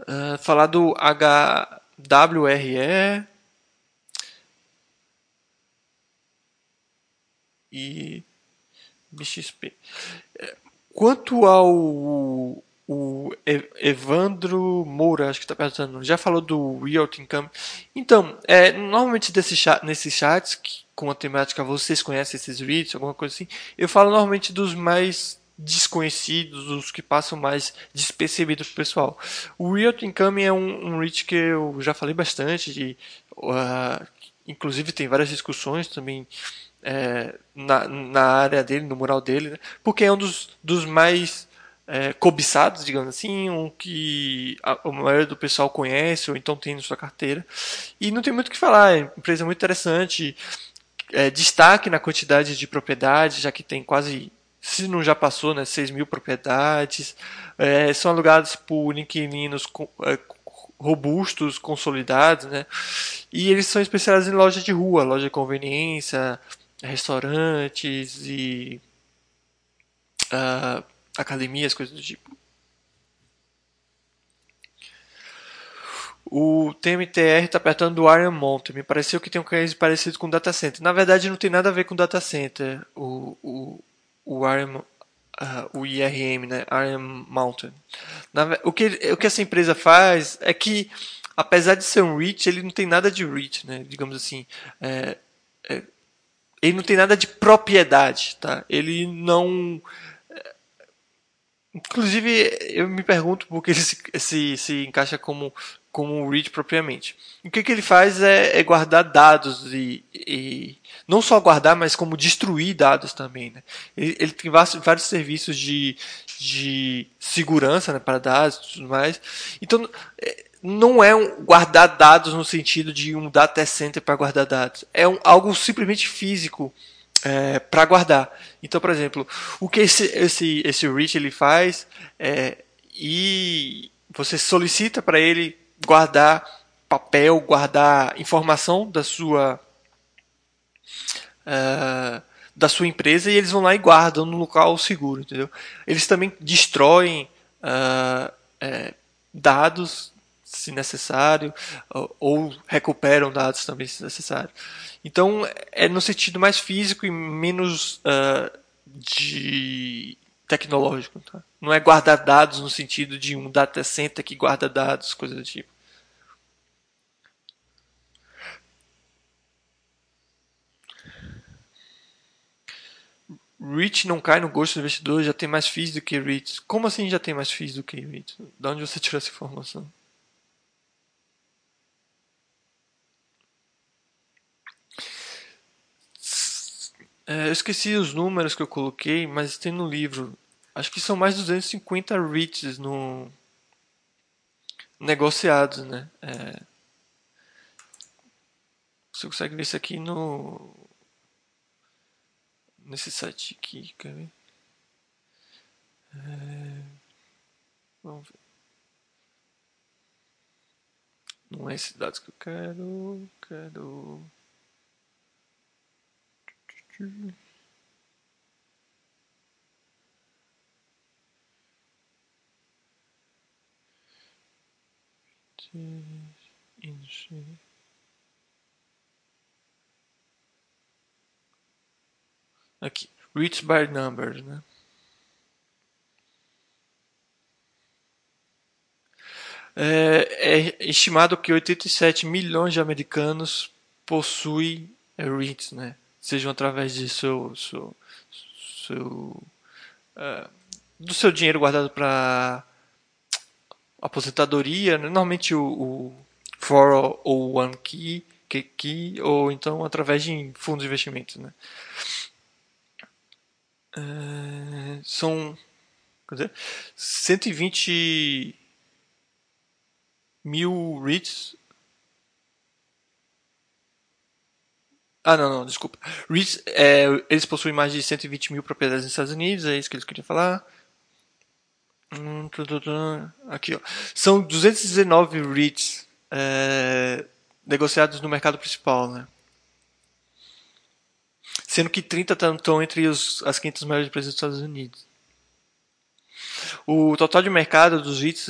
Uh, falar do HWRE. E BXP. Quanto ao o Evandro Moura, acho que está perguntando, já falou do Realty Income. Então, é, normalmente desse chat, nesses chats, que, com a temática vocês conhecem esses REITs, alguma coisa assim, eu falo normalmente dos mais desconhecidos, os que passam mais despercebidos para o pessoal. O Realty Income é um, um REIT que eu já falei bastante, de, uh, inclusive tem várias discussões também é, na, na área dele, no mural dele, né? porque é um dos, dos mais é, cobiçados, digamos assim, um que a, a maioria do pessoal conhece ou então tem na sua carteira. E não tem muito o que falar, é uma empresa muito interessante, é, destaque na quantidade de propriedades, já que tem quase, se não já passou, né, 6 mil propriedades, é, são alugados por inquilinos é, robustos, consolidados, né? E eles são especializados em lojas de rua, loja de conveniência, restaurantes e uh, academias, coisas do tipo. O TMTR está apertando o Iron Mountain. Me pareceu que tem um case parecido com o Data Center. Na verdade, não tem nada a ver com o Data Center. O, o, o Iron, uh, o IRM, né? Iron Mountain. Na, o, que, o que essa empresa faz é que, apesar de ser um REIT, ele não tem nada de REIT, né? Digamos assim. É, é, ele não tem nada de propriedade, tá? Ele não... Inclusive, eu me pergunto por que ele se, se, se encaixa como como um read propriamente. O que, que ele faz é, é guardar dados e, e, não só guardar, mas como destruir dados também. Né? Ele, ele, tem vários, vários serviços de, de segurança né, para dados e tudo mais. Então, é, não é um guardar dados no sentido de um data center para guardar dados. É um, algo simplesmente físico é, para guardar. Então, por exemplo, o que esse, esse, esse reach ele faz é e você solicita para ele guardar papel, guardar informação da sua uh, da sua empresa e eles vão lá e guardam no local seguro, entendeu? Eles também destroem uh, é, dados se necessário ou, ou recuperam dados também se necessário. Então é no sentido mais físico e menos uh, de tecnológico. Tá? Não é guardar dados no sentido de um data center que guarda dados, coisa do tipo. REIT não cai no gosto do investidor, já tem mais FIIs do que REITs. Como assim já tem mais FIIs do que REITs? De onde você tirou essa informação? É, eu esqueci os números que eu coloquei, mas tem no livro. Acho que são mais de 250 REITs no negociados, né? É, você consegue ver isso aqui no nesse site aqui, quer ver? É, vamos ver. Não é esses dados que eu quero. Quero. Aqui, reach by numbers, né? É, é, estimado que 87 milhões de americanos possuem REITs, né? Sejam através de seu, seu, seu uh, do seu dinheiro guardado para aposentadoria, né? normalmente o, o 401k, key, ou então através de fundos de investimentos, né? É, são quer dizer, 120 mil REITs. Ah, não, não, desculpa. REITs, é, eles possuem mais de 120 mil propriedades nos Estados Unidos, é isso que eles queriam falar. Hum, aqui, ó. São 219 REITs é, negociados no mercado principal, né? sendo que 30 estão entre os, as 500 maiores empresas dos Estados Unidos. O total de mercado dos REITs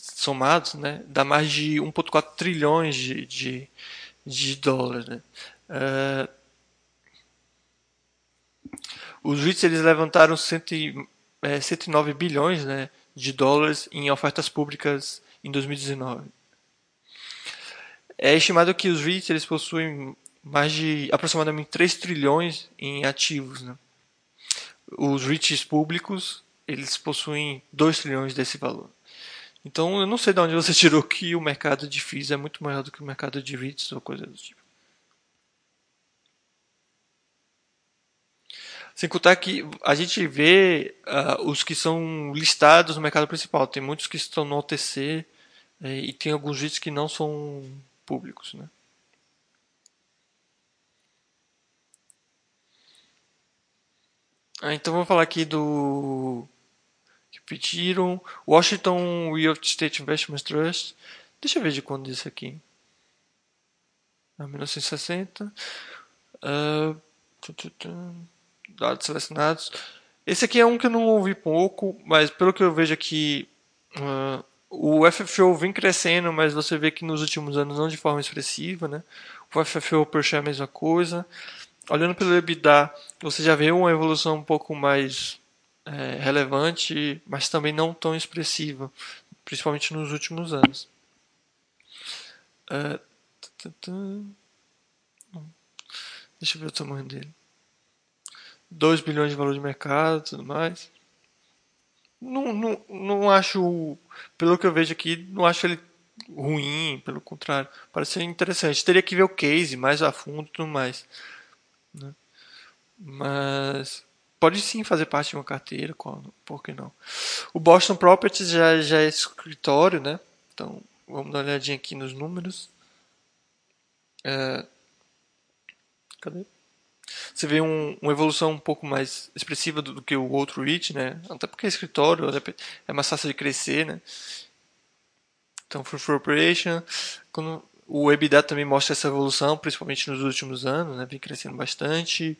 somados né, dá mais de 1,4 trilhões de, de, de dólares. Né? Uh, os REITs eles levantaram 100, é, 109 bilhões né, de dólares em ofertas públicas em 2019. É estimado que os REITs eles possuem mais de aproximadamente 3 trilhões em ativos. Né? Os REITs públicos eles possuem 2 trilhões desse valor. Então eu não sei de onde você tirou que o mercado de FIIs é muito maior do que o mercado de REITs ou coisa do tipo. Sem contar que a gente vê uh, os que são listados no mercado principal. Tem muitos que estão no OTC eh, e tem alguns REITs que não são públicos. Né? Ah, então vamos falar aqui do que pediram Washington Real Estate Investment Trust. Deixa eu ver de quando isso aqui. Ah, 1960. Uh, dados selecionados. Esse aqui é um que eu não ouvi pouco, mas pelo que eu vejo aqui, uh, o FFO vem crescendo, mas você vê que nos últimos anos não de forma expressiva, né? O FFO per share é a mesma coisa olhando pelo EBITDA, você já vê uma evolução um pouco mais é, relevante, mas também não tão expressiva, principalmente nos últimos anos. É, deixa eu ver o tamanho dele. 2 bilhões de valor de mercado tudo mais. Não, não, não acho, pelo que eu vejo aqui, não acho ele ruim, pelo contrário, parece ser interessante. Teria que ver o case mais a fundo e tudo mais. Né? Mas pode sim fazer parte de uma carteira, por que não? O Boston Properties já, já é escritório, né? Então vamos dar uma olhadinha aqui nos números. É... Cadê? Você vê um, uma evolução um pouco mais expressiva do, do, que o outro REIT, né? Até porque é escritório, é mais fácil de crescer, né? Então, Free for Operation, quando o EBITDA também mostra essa evolução, principalmente nos últimos anos, né? Vem crescendo bastante.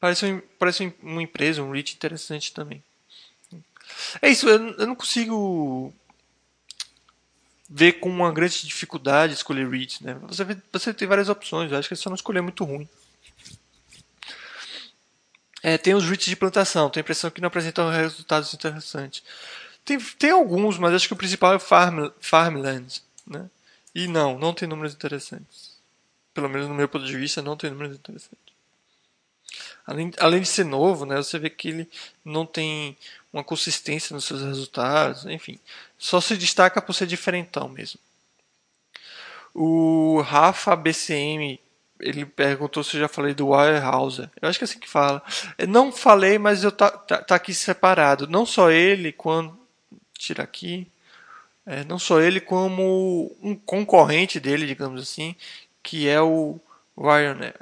Parece, parece uma empresa, um REIT interessante também. É isso, eu, eu não consigo ver com uma grande dificuldade escolher REITs, né? Você, você tem várias opções, eu acho que é só não escolher muito ruim. É, tem os REITs de plantação, tenho a impressão que não apresentam resultados interessantes. Tem, tem alguns, mas acho que o principal é farm, Farmland, né? E não, não tem números interessantes. Pelo menos no meu ponto de vista, não tem números interessantes. Além, além de ser novo, né, você vê que ele não tem uma consistência nos seus resultados, enfim. Só se destaca por ser diferentão mesmo. O Rafa BCM ele perguntou se eu já falei do Weyerhaeuser. Eu acho que é assim que fala. Eu não falei, mas eu tá, tá, tá, aqui separado. Não só ele, quando tira aqui, é, não só ele como um concorrente dele, digamos assim, que é o Ryanair,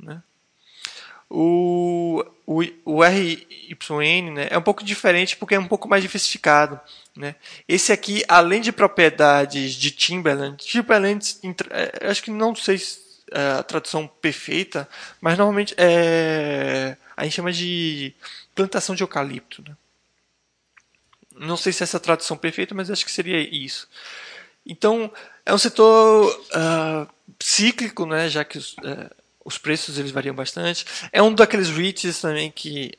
né? O, o, o RYN né, é um pouco diferente porque é um pouco mais diversificado. Né? Esse aqui, além de propriedades de Timberland, Timberland, é, acho que não sei se a tradução perfeita, mas normalmente é, a gente chama de plantação de eucalipto. Né? Não sei se é essa tradução perfeita, mas acho que seria isso. Então, é um setor uh, cíclico, né, já que os, uh, os preços eles variam bastante. É um daqueles REITs também que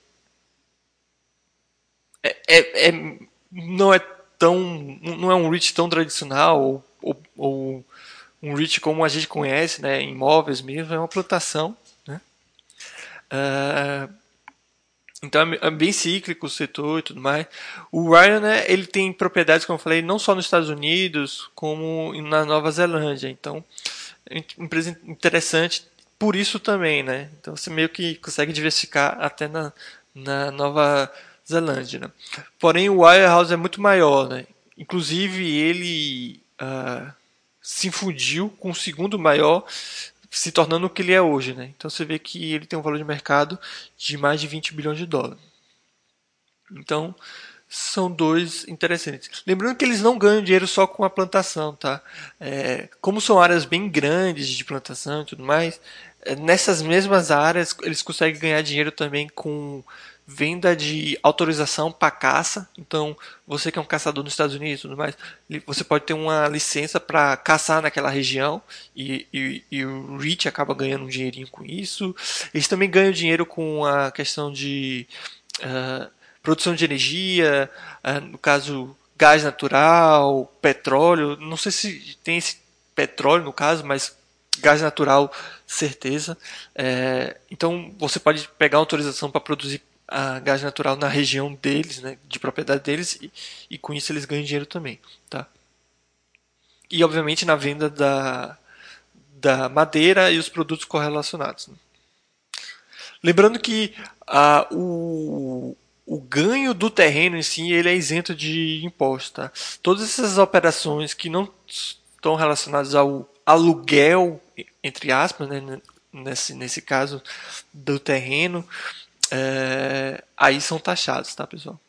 é, é, é, não é tão não é um REIT tão tradicional ou, ou, ou, um REIT como a gente conhece, né, imóveis mesmo, é uma plantação. Né? Uh, então é, é bem cíclico o setor e tudo mais. O Ryan, né, ele tem propriedades, como eu falei, não só nos Estados Unidos, como na Nova Zelândia. Então, é empresa interessante por isso também, né? Então você meio que consegue diversificar até na, na Nova Zelândia. Né? Porém, o Wirehouse é muito maior, né? Inclusive, ele uh, se infundiu com o segundo maior, se tornando o que ele é hoje, né? Então você vê que ele tem um valor de mercado de mais de 20 bilhões de dólares. Então, são dois interessantes. Lembrando que eles não ganham dinheiro só com a plantação, tá? É, como são áreas bem grandes de plantação e tudo mais, é, nessas mesmas áreas eles conseguem ganhar dinheiro também com venda de autorização para caça. Então, você que é um caçador nos Estados Unidos tudo mais, você pode ter uma licença para caçar naquela região e, e, e o REACH acaba ganhando um dinheirinho com isso. Eles também ganham dinheiro com a questão de. Uh, produção de energia, ah, no caso gás natural, petróleo, não sei se tem esse petróleo no caso, mas gás natural, certeza. É, então você pode pegar autorização para produzir a gás natural na região deles, né, de propriedade deles, e, e, com isso eles ganham dinheiro também. Tá? E obviamente na venda da, da madeira e os produtos correlacionados. Né? Lembrando que ah, o, o ganho do terreno em si ele é isento de imposto. Tá? Todas essas operações que não estão relacionadas ao aluguel, entre aspas, né, nesse, nesse caso do terreno, é, aí são taxados, tá, pessoal?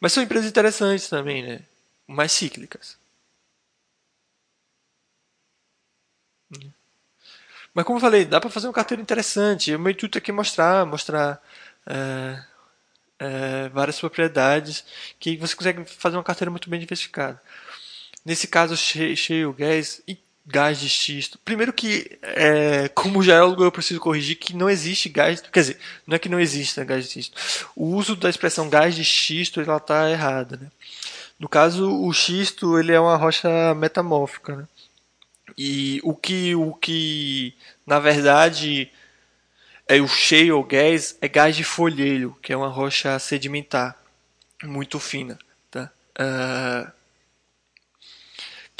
Mas são empresas interessantes também, né? Mais cíclicas. Mas como eu falei, dá para fazer uma carteira interessante. O meu intuito aqui é mostrar, mostrar é, é, várias propriedades que você consegue fazer uma carteira muito bem diversificada. Nesse caso, Shale Gas, e gás de xisto. Primeiro que, é, como geólogo, eu preciso corrigir que não existe gás. Quer dizer, não é que não exista gás de xisto. O uso da expressão gás de xisto ela está errada. Né? No caso, o xisto ele é uma rocha metamórfica. Né? E o que, o que na verdade é o shale gas é gás de folheiro, que é uma rocha sedimentar muito fina. Tá? Uh,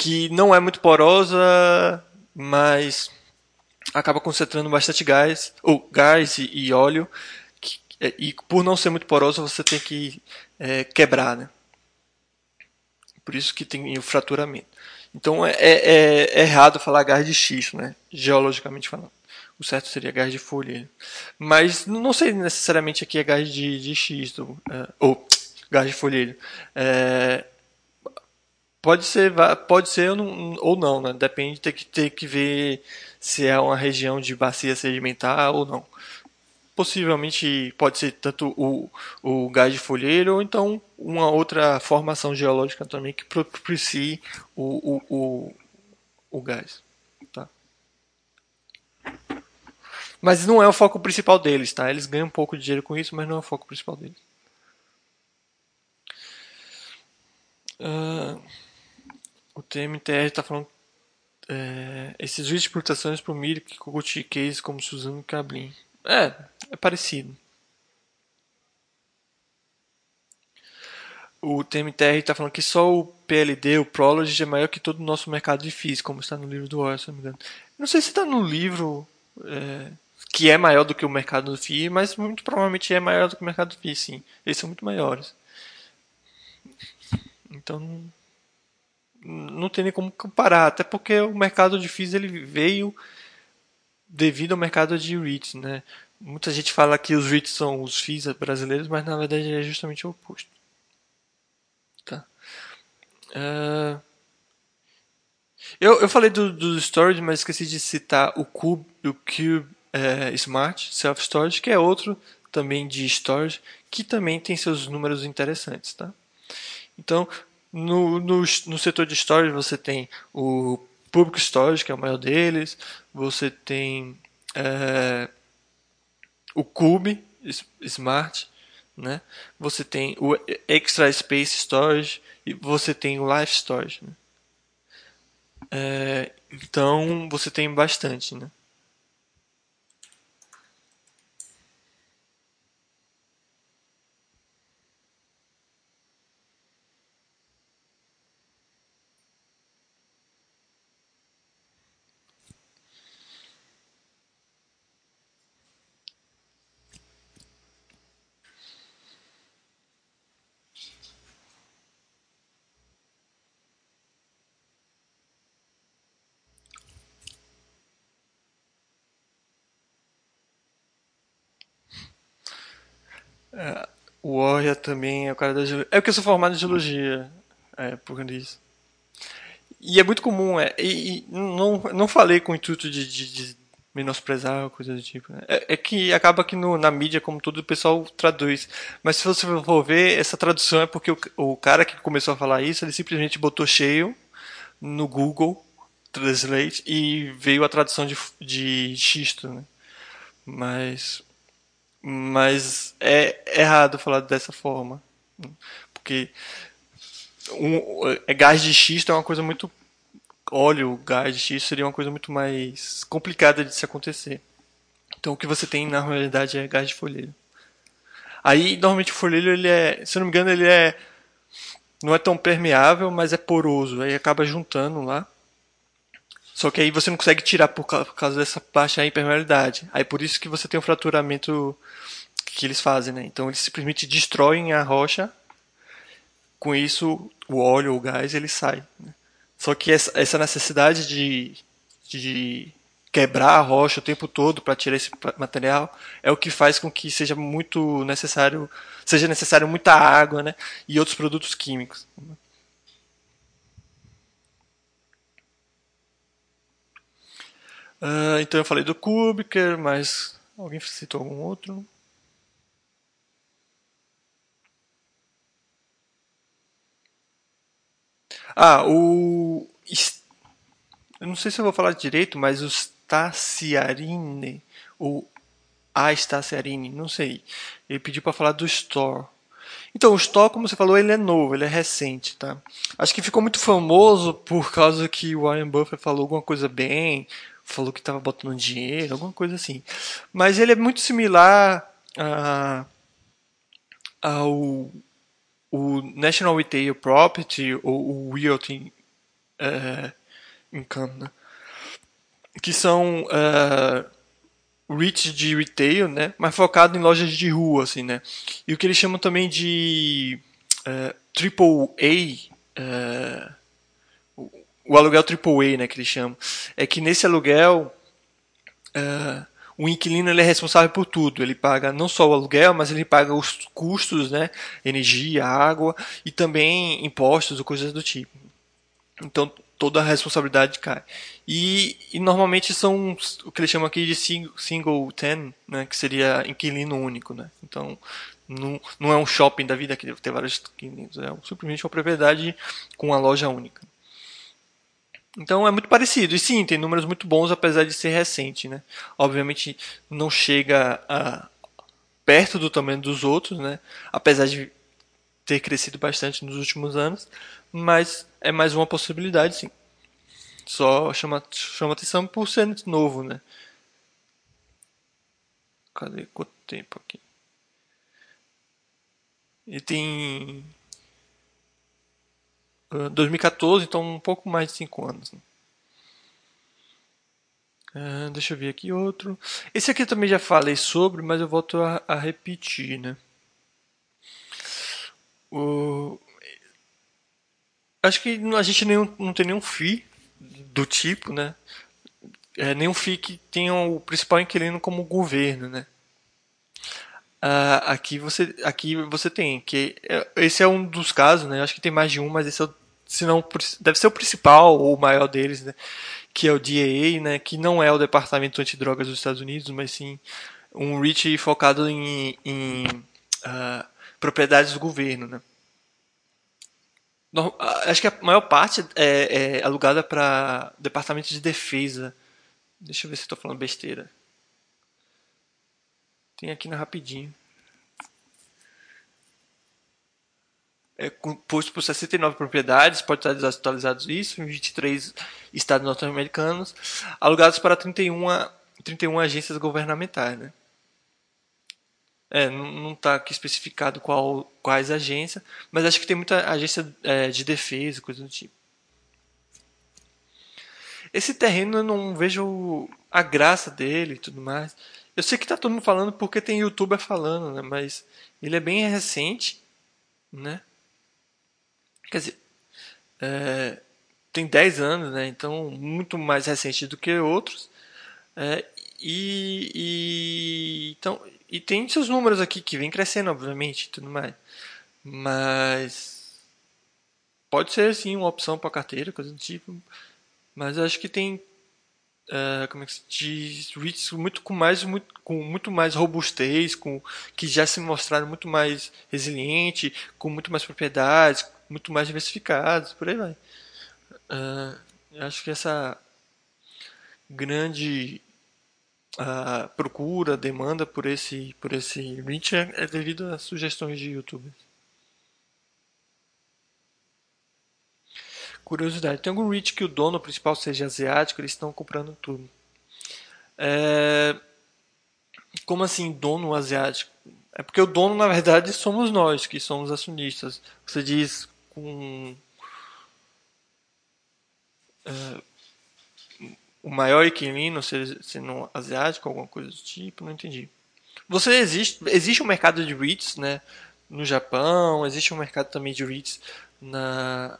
que não é muito porosa, mas acaba concentrando bastante gás, ou gás e, e óleo, que, é, e por não ser muito porosa você tem que é, quebrar, né? Por isso que tem o fraturamento. Então é, é, é errado falar gás de xisto, né? Geologicamente falando. O certo seria gás de folha. Mas não sei necessariamente aqui é gás de, de xisto, é, ou gás de folheiro. É, Pode ser, pode ser ou não, né? Depende, tem que ter que ver se é uma região de bacia sedimentar ou não. Possivelmente pode ser tanto o, o gás de folheiro ou então uma outra formação geológica também que propicie o, o, o, o gás. Tá? Mas não é o foco principal deles, tá? Eles ganham um pouco de dinheiro com isso, mas não é o foco principal deles. Uh... O TMTR está falando é, esses vídeos de exportações para o que Kogut case como Suzano e Cablin. É, é parecido. O TMTR está falando que só o PLD, o Prolog, é maior que todo o nosso mercado de FIIs, como está no livro do Orson, se não me engano. Não sei se está no livro é, que é maior do que o mercado do FII, mas muito provavelmente é maior do que o mercado do FII, sim. Eles são muito maiores. Então não tem nem como comparar, até porque o mercado de FIIs ele veio devido ao mercado de REITs, né? Muita gente fala que os REITs são os FIIs brasileiros, mas na verdade é justamente o oposto. Tá. Uh... Eu, eu falei do, do storage, mas esqueci de citar o Cube, o Cube é, Smart Self Storage, que é outro também de storage, que também tem seus números interessantes, tá? Então, no, no, no setor de storage você tem o Public Storage, que é o maior deles, você tem é, o Cube Smart, né? você tem o Extra Space Storage e você tem o Life Storage. Né? É, então você tem bastante. Né? É, o Orja também é o cara da geologia. É porque eu sou formado em geologia, é, por isso. E é muito comum, é, e, e não, não falei com o intuito de, de, de menosprezar, coisa do tipo. Né? É, é, que acaba que no, na mídia, como tudo, o pessoal traduz. Mas se você for ver, essa tradução é porque o, o cara que começou a falar isso, ele simplesmente botou cheio no Google Translate e veio a tradução de, de xisto, né? Mas mas é errado falar dessa forma. Porque um, é, gás de xisto é uma coisa muito. Óleo, gás de xisto seria uma coisa muito mais complicada de se acontecer. Então o que você tem na realidade é gás de folheiro. Aí normalmente o folheiro ele é, se eu não me engano, ele é não é tão permeável, mas é poroso. Aí acaba juntando lá. Só que aí você não consegue tirar por causa dessa baixa impermeabilidade. Aí por isso que você tem o fraturamento que eles fazem, né? Então eles simplesmente destroem a rocha. Com isso, o óleo o gás ele sai. Né? Só que essa necessidade de, de quebrar a rocha o tempo todo para tirar esse material é o que faz com que seja muito necessário, seja necessário muita água, né? E outros produtos químicos. Uh, então eu falei do Kubiker, mas alguém citou algum outro? Ah, o eu não sei se eu vou falar direito, mas o Staciarine, ou a Staciarine, não sei. Ele pediu para falar do Store. Então, o Store, como você falou, ele é novo, ele é recente, tá? Acho que ficou muito famoso por causa que o Warren Buffett falou alguma coisa bem, falou que estava botando dinheiro, alguma coisa assim. Mas ele é muito similar a, ao o National Retail Property ou o Realty uh, Income, né? que são uh, REITs de retail, né? mas focado em lojas de rua, assim, né? E o que eles chamam também de uh, triple A, uh, o aluguel AAA, né, que eles chamam, é que nesse aluguel uh, o inquilino ele é responsável por tudo. Ele paga não só o aluguel, mas ele paga os custos, né, energia, água e também impostos ou coisas do tipo. Então toda a responsabilidade cai. E, e normalmente são o que eles chamam aqui de single, ten, né, que seria inquilino único, né. Então não, não é um shopping da vida que deve ter vários inquilinos, é simplesmente uma propriedade com uma loja única. Então é muito parecido. E sim, tem números muito bons, apesar de ser recente. Né? Obviamente não chega a, perto do tamanho dos outros, né? apesar de ter crescido bastante nos últimos anos. Mas é mais uma possibilidade, sim. Só chama, chama atenção por ser novo. Né? Cadê quanto tempo aqui? Ele tem 2014, então um pouco mais de 5 anos. Uh, deixa eu ver aqui outro. Esse aqui eu também já falei sobre, mas eu volto a, a repetir, né? O... Acho que a gente nenhum, não tem nenhum FII do tipo, né? É, nenhum FII que tenha o principal inquilino como governo, né? Uh, aqui você aqui você tem que é, esse é um dos casos né acho que tem mais de um mas esse é o se não deve ser o principal ou o maior deles, né? que é o DAA, né? que não é o Departamento Antidrogas dos Estados Unidos, mas sim um REACH focado em, em uh, propriedades do governo. Né? No, acho que a maior parte é, é alugada para Departamento de Defesa. Deixa eu ver se estou falando besteira. Tem aqui na rapidinho. É composto por 69 propriedades, pode estar desatualizados isso, em 23 estados norte-americanos, alugados para 31, 31 agências governamentais. Né? É, não está aqui especificado qual, quais agências, mas acho que tem muita agência é, de defesa, coisa do tipo. Esse terreno eu não vejo a graça dele e tudo mais. Eu sei que está todo mundo falando porque tem youtuber falando, né? mas ele é bem recente, né? Quer dizer, é, tem 10 anos, né? Então muito mais recente do que outros. É, e, e, então, e tem seus números aqui que vem crescendo, obviamente, tudo mais. Mas pode ser sim uma opção para carteira, coisa do tipo. Mas acho que tem Uh, como é que se diz, REITs muito com mais muito, com muito mais robustez, com que já se mostraram muito mais resiliente, com muito mais propriedades, muito mais diversificados, por aí vai. Uh, acho que essa grande uh, procura, demanda por esse por esse REIT é, é devido a sugestões de YouTube. Curiosidade: tem algum REIT que o dono principal seja asiático? Eles estão comprando tudo. É... Como assim, dono asiático? É porque o dono, na verdade, somos nós, que somos acionistas. Você diz uh, o maior inquilino sendo asiático, alguma coisa do tipo, não entendi. Você existe, existe um mercado de REITs, né, no Japão, existe um mercado também de REITs na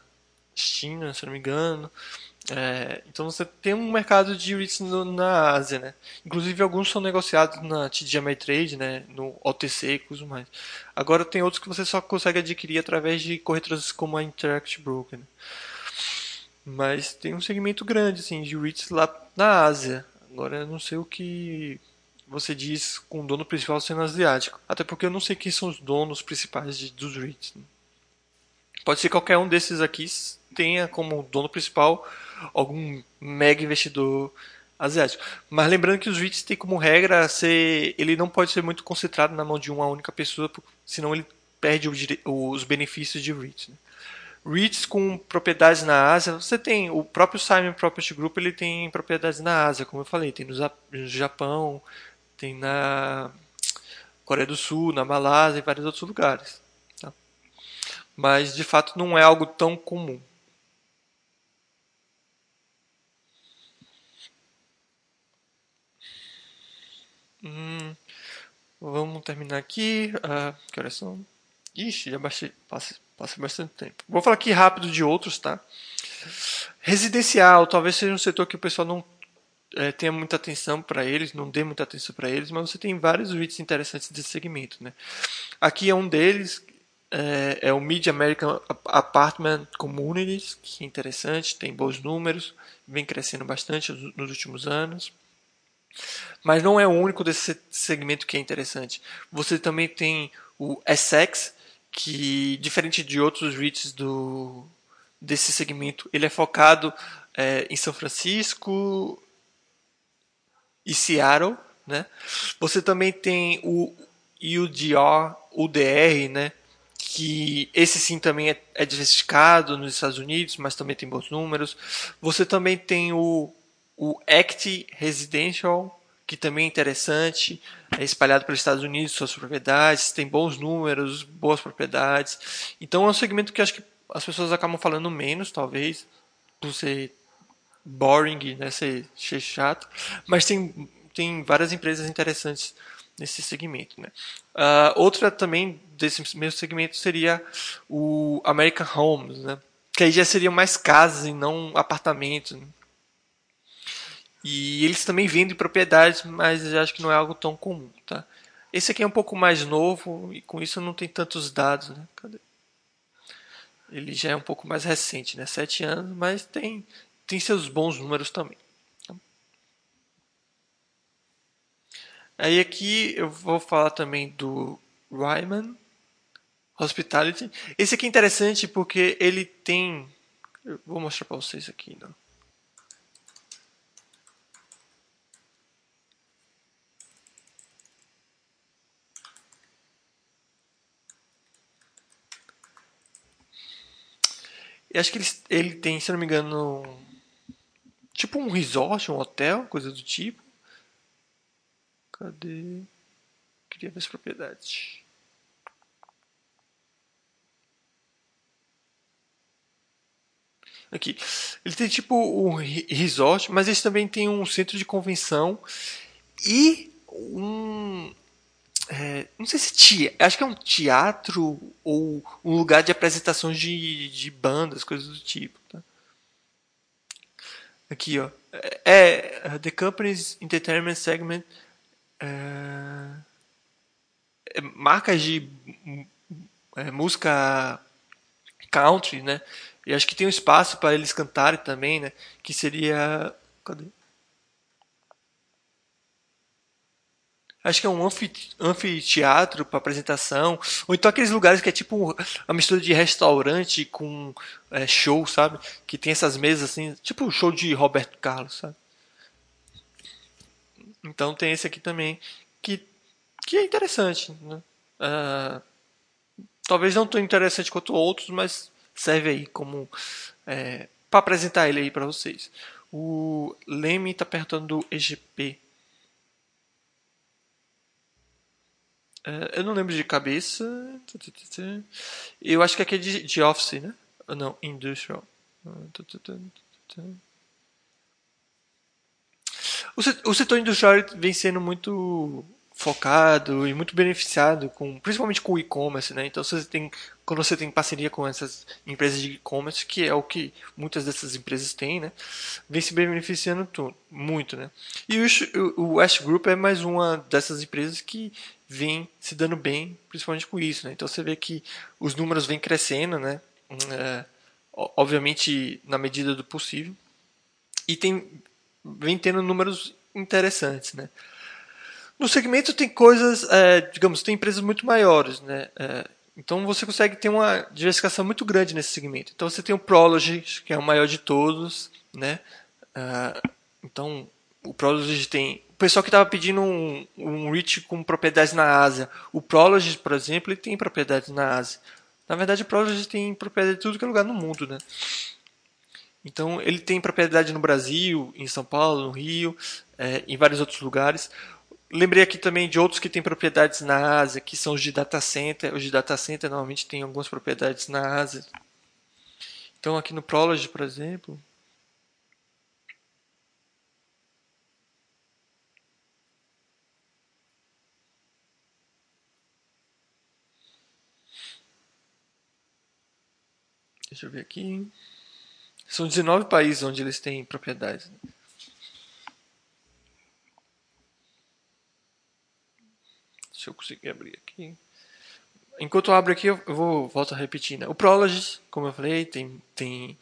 China, se não me engano. É, então você tem um mercado de REITs no, na Ásia, né? Inclusive alguns são negociados na TD Ameritrade, né? No OTC e tudo mais. Agora tem outros que você só consegue adquirir através de corretoras como a Interact Broker. Né? Mas tem um segmento grande assim de REITs lá na Ásia. Agora eu não sei o que você diz com o dono principal sendo asiático. Até porque eu não sei quem são os donos principais de, dos REITs. Né? Pode ser qualquer um desses aqui tenha como dono principal algum mega investidor asiático. Mas lembrando que os REITs têm como regra ser, ele não pode ser muito concentrado na mão de uma única pessoa, senão ele perde os benefícios de REITs. Né? REITs com propriedades na Ásia, você tem o próprio Simon Property Group, ele tem propriedades na Ásia, como eu falei, tem no Japão, tem na Coreia do Sul, na Malásia e vários outros lugares. Tá? Mas de fato não é algo tão comum. Hum, vamos terminar aqui. Ah, que horas são? Ixi, já baixei, passa, passa bastante tempo. Vou falar aqui rápido de outros, tá? Residencial, talvez seja um setor que o pessoal não é, tenha muita atenção para eles, não dê muita atenção para eles, mas você tem vários vídeos interessantes desse segmento, né? Aqui é um deles, é, é, o Mid American Apartment Communities, que é interessante, tem bons números, vem crescendo bastante nos últimos anos. Mas não é o único desse segmento que é interessante. Você também tem o Essex, que diferente de outros REITs do, desse segmento, ele é focado é, em São Francisco e Seattle. Né? Você também tem o UDR, UDR né? que esse sim também é, é diversificado nos Estados Unidos, mas também tem bons números. Você também tem o o Act Residential, que também é interessante, é espalhado pelos Estados Unidos, suas propriedades, tem bons números, boas propriedades. Então é um segmento que acho que as pessoas acabam falando menos, talvez, por ser boring, né, ser, ser chato, mas tem, tem várias empresas interessantes nesse segmento. Né? Uh, outra também desse mesmo segmento seria o American Homes, né? que aí já seriam mais casas e não apartamentos. Né? E eles também vendem propriedades, mas acho que não é algo tão comum, tá? Esse aqui é um pouco mais novo e com isso não tem tantos dados, né? Cadê? Ele já é um pouco mais recente, né? Sete anos, mas tem, tem seus bons números também. Tá? Aí aqui eu vou falar também do Ryman Hospitality. Esse aqui é interessante porque ele tem... Eu vou mostrar para vocês aqui, não. Eu acho que ele, ele tem, se não me engano, tipo um resort, um hotel, coisa do tipo. Cadê? Queria ver as propriedades. Aqui. Ele tem tipo um resort, mas ele também tem um centro de convenção e um, é, não sei se tia, acho que é um teatro ou um lugar de apresentações de, de bandas, coisas do tipo. Tá? Aqui, ó. É, é The Company's Entertainment Segment. É, é, marcas de é, música country, né? E acho que tem um espaço para eles cantarem também, né? Que seria. Cadê? Acho que é um anfiteatro para apresentação. Ou então aqueles lugares que é tipo uma mistura de restaurante com é, show, sabe? Que tem essas mesas assim, tipo o show de Roberto Carlos, sabe? Então tem esse aqui também, que, que é interessante. Né? Uh, talvez não tão interessante quanto outros, mas serve aí como é, para apresentar ele aí para vocês. O Leme está perguntando do EGP. Eu não lembro de cabeça. Eu acho que aqui é de, de Office, né? Não, Industrial. O setor industrial vem sendo muito focado e muito beneficiado com principalmente com o e-commerce, né? Então você tem quando você tem parceria com essas empresas de e-commerce, que é o que muitas dessas empresas têm, né? Vem se beneficiando muito, né? E o, o West Group é mais uma dessas empresas que vem se dando bem, principalmente com isso, né? Então você vê que os números vêm crescendo, né? É, obviamente na medida do possível e tem vem tendo números interessantes, né? No segmento tem coisas, é, digamos, tem empresas muito maiores, né? É, então você consegue ter uma diversificação muito grande nesse segmento. Então você tem o Prology, que é o maior de todos, né? Uh, então, o Prologis tem... O pessoal que estava pedindo um, um REIT com propriedades na Ásia. O Prologis, por exemplo, ele tem propriedades na Ásia. Na verdade, o Prologis tem propriedade em tudo que é lugar no mundo, né? Então, ele tem propriedade no Brasil, em São Paulo, no Rio, é, em vários outros lugares. Lembrei aqui também de outros que têm propriedades na Ásia, que são os de data center. Os de data center normalmente têm algumas propriedades na Ásia. Então, aqui no Prology, por exemplo, Deixa eu ver aqui. São 19 países onde eles têm propriedades. Se eu conseguir abrir aqui. Enquanto eu abro aqui, eu vou volto a repetir. Né? O Prologis, como eu falei, tem, tem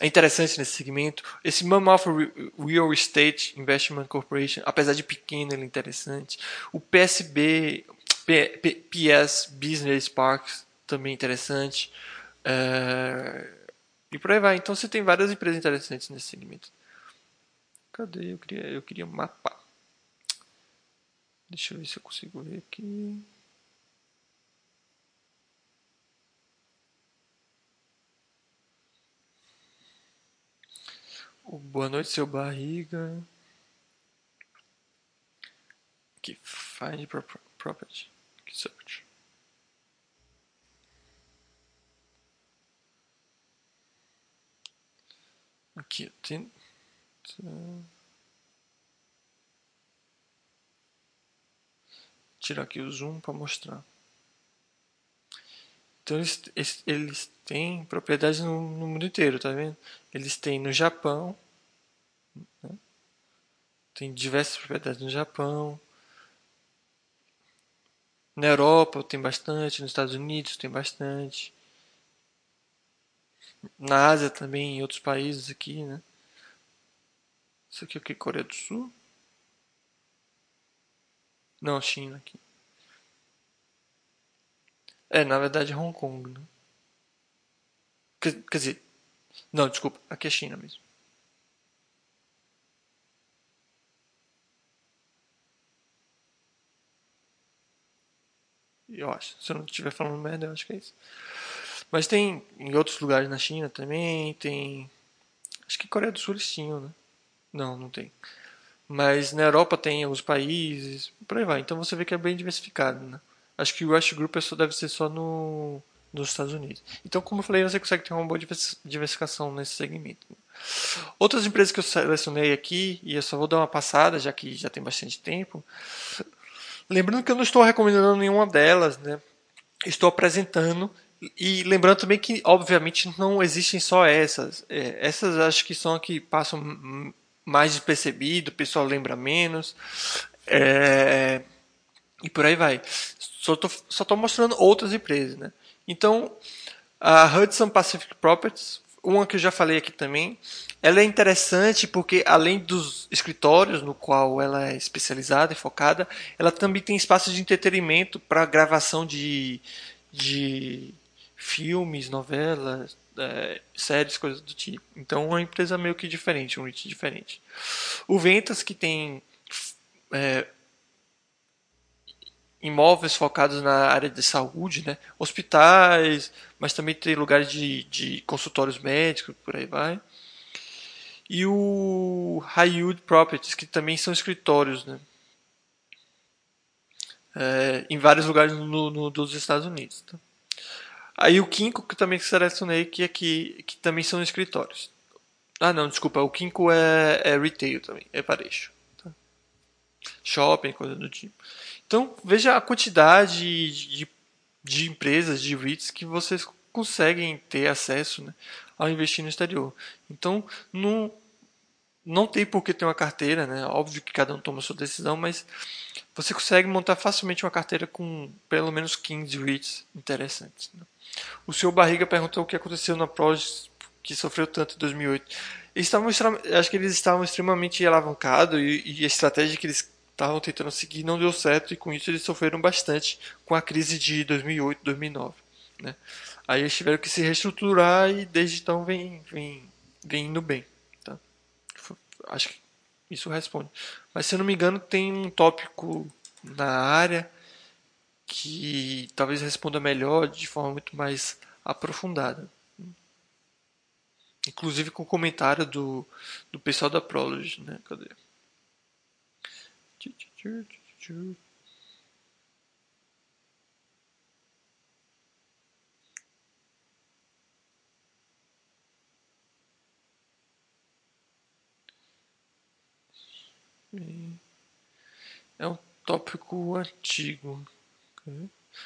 é interessante nesse segmento. Esse Mammoth Real Estate Investment Corporation, apesar de pequeno, ele é interessante. O PSB, P, P, PS Business Parks, também interessante. É, e por aí vai. Então você tem várias empresas interessantes nesse segmento. Cadê? Eu queria, eu queria mapa. Deixa eu ver se eu consigo ver aqui. O Boa noite, seu barriga. Aqui, find property. Search. Aqui, tem. Tirar aqui o zoom para mostrar. Então eles, eles têm propriedades no, no, mundo inteiro, tá vendo? Eles têm no Japão, né? tem diversas propriedades no Japão, na Europa tem bastante, nos Estados Unidos tem bastante, na Ásia também, em outros países aqui, né? Isso aqui é o que? Coreia do Sul? Não, China aqui. É, na verdade é Hong Kong, né? Quer, quer dizer, não, desculpa, aqui é China mesmo. Eu acho. Se eu não estiver falando merda, eu acho que é isso. Mas tem em outros lugares na China também, tem. Acho que Coreia do Sul eles tinham, né? Não, não tem. Mas na Europa tem alguns países, por aí vai. Então você vê que é bem diversificado, né? Acho que o Rush Group é só, deve ser só no, nos Estados Unidos. Então, como eu falei, você consegue ter uma boa diversificação nesse segmento. Outras empresas que eu selecionei aqui, e eu só vou dar uma passada, já que já tem bastante tempo. Lembrando que eu não estou recomendando nenhuma delas, né? Estou apresentando e lembrando também que, obviamente, não existem só essas. É, essas acho que são que passam mais despercebido, o pessoal lembra menos. É, e por aí vai. Só tô, só tô mostrando outras empresas, né? Então, a Hudson Pacific Properties, uma que eu já falei aqui também, ela é interessante porque além dos escritórios no qual ela é especializada e focada, ela também tem espaços de entretenimento para gravação de, de filmes, novelas, é, séries, coisas do tipo. Então é uma empresa meio que diferente, um REIT diferente. O Ventas que tem é, imóveis focados na área de saúde, né? hospitais, mas também tem lugares de, de consultórios médicos, por aí vai. E o High Properties, que também são escritórios, né? É, em vários lugares no, no, dos Estados Unidos. Tá? Aí o Kinko, que também selecionei, que aqui que também são escritórios. Ah, não, desculpa, o Kinko é, é retail também, é varejo. Tá? Shopping, coisa do tipo. Então, veja a quantidade de, de empresas, de REITs que vocês conseguem ter acesso né, ao investir no exterior. Então, não, não tem por que ter uma carteira, né? Óbvio que cada um toma a sua decisão, mas você consegue montar facilmente uma carteira com pelo menos 15 REITs interessantes. Né? O senhor Barriga perguntou o que aconteceu na Progis que sofreu tanto em 2008. Eles estavam, acho que eles estavam extremamente alavancados e, e a estratégia que eles estavam tentando seguir não deu certo e com isso eles sofreram bastante com a crise de 2008, 2009. Né? Aí eles tiveram que se reestruturar e desde então vem, vem, vem indo bem. Tá? acho que isso responde. Mas se eu não me engano, tem um tópico na área que talvez responda melhor de forma muito mais aprofundada. Inclusive com o comentário do, do pessoal da Prology, né? Cadê? É um tópico antigo.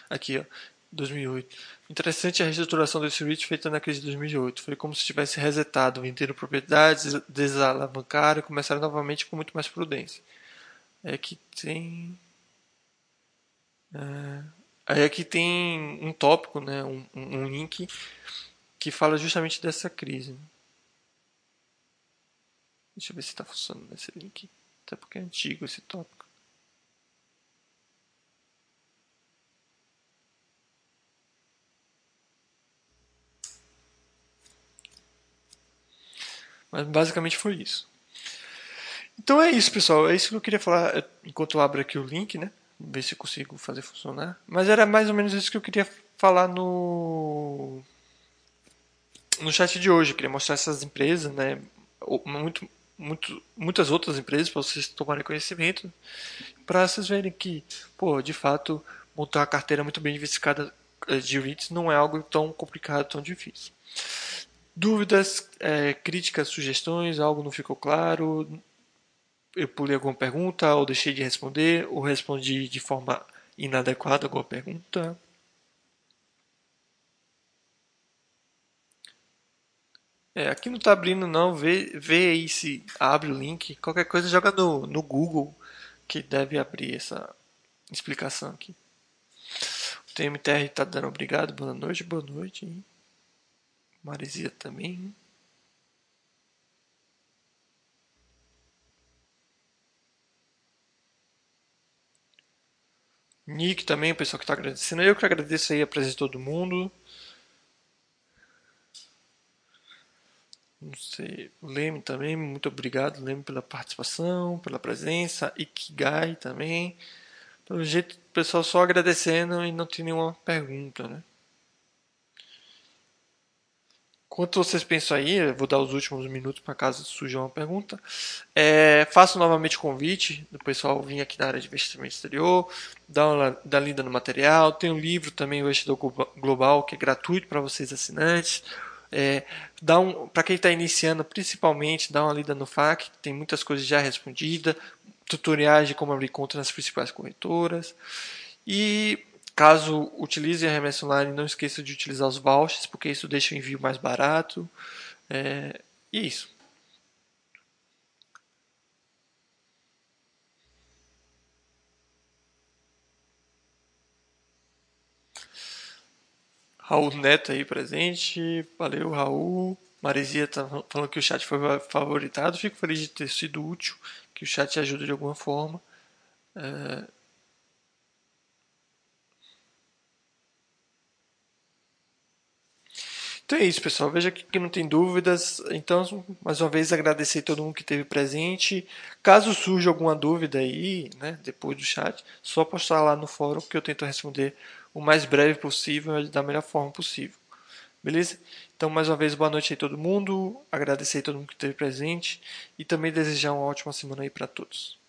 Aqui, ó. 2008. Interessante a reestruturação desse REIT feita na crise de 2008. Foi como se tivesse resetado, venderam propriedades, desalavancaram e começaram novamente com muito mais prudência. É que tem. É, aqui tem um tópico, né, um, um link que fala justamente dessa crise. Deixa eu ver se está funcionando esse link. Até porque é antigo esse tópico. Mas basicamente foi isso. Então é isso, pessoal. É isso que eu queria falar enquanto eu abro aqui o link, né? Ver se consigo fazer funcionar. Mas era mais ou menos isso que eu queria falar no no chat de hoje. Eu queria mostrar essas empresas, né? Muito, muito, muitas outras empresas para vocês tomarem conhecimento, para vocês verem que, pô, de fato, montar uma carteira muito bem diversificada eh, de REITs não é algo tão complicado, tão difícil. Dúvidas, é, críticas, sugestões, algo não ficou claro, eu pulei alguma pergunta, ou deixei de responder, ou respondi de forma inadequada alguma pergunta. É, aqui não está abrindo não, vê, vê aí se abre o link. Qualquer coisa joga no, no Google que deve abrir essa explicação aqui. O TMTR está dando obrigado, boa noite, boa noite. Hein? Marizia também. Nick também, o pessoal que está agradecendo. Eu que agradeço aí a presença de todo mundo. Não sei, Leme também, muito obrigado, Leme, pela participação, pela presença. Ikigai também. Pelo jeito, o pessoal só agradecendo e não tem nenhuma pergunta, né? Enquanto vocês pensam aí, vou dar os últimos minutos para caso surja uma pergunta. É, faço novamente o convite do pessoal vir aqui na área de investimento exterior, dar uma dar lida no material. Tem um livro também, o Investidor Global, que é gratuito para vocês assinantes. É, dá um, para quem está iniciando, principalmente, dá uma lida no FAQ, tem muitas coisas já respondidas, tutoriais de como abrir conta nas principais corretoras. E Caso utilize a remessa online, não esqueça de utilizar os vouchers, porque isso deixa o envio mais barato. É, e isso. Raul Neto aí presente. Valeu, Raul. Maresia tá falando que o chat foi favoritado. Fico feliz de ter sido útil, que o chat ajuda de alguma forma. É, Então é isso, pessoal. Veja que não tem dúvidas. Então, mais uma vez, agradecer a todo mundo que esteve presente. Caso surja alguma dúvida aí, né, depois do chat, só postar lá no fórum que eu tento responder o mais breve possível e da melhor forma possível. Beleza? Então, mais uma vez, boa noite a todo mundo. Agradecer a todo mundo que esteve presente e também desejar uma ótima semana aí para todos.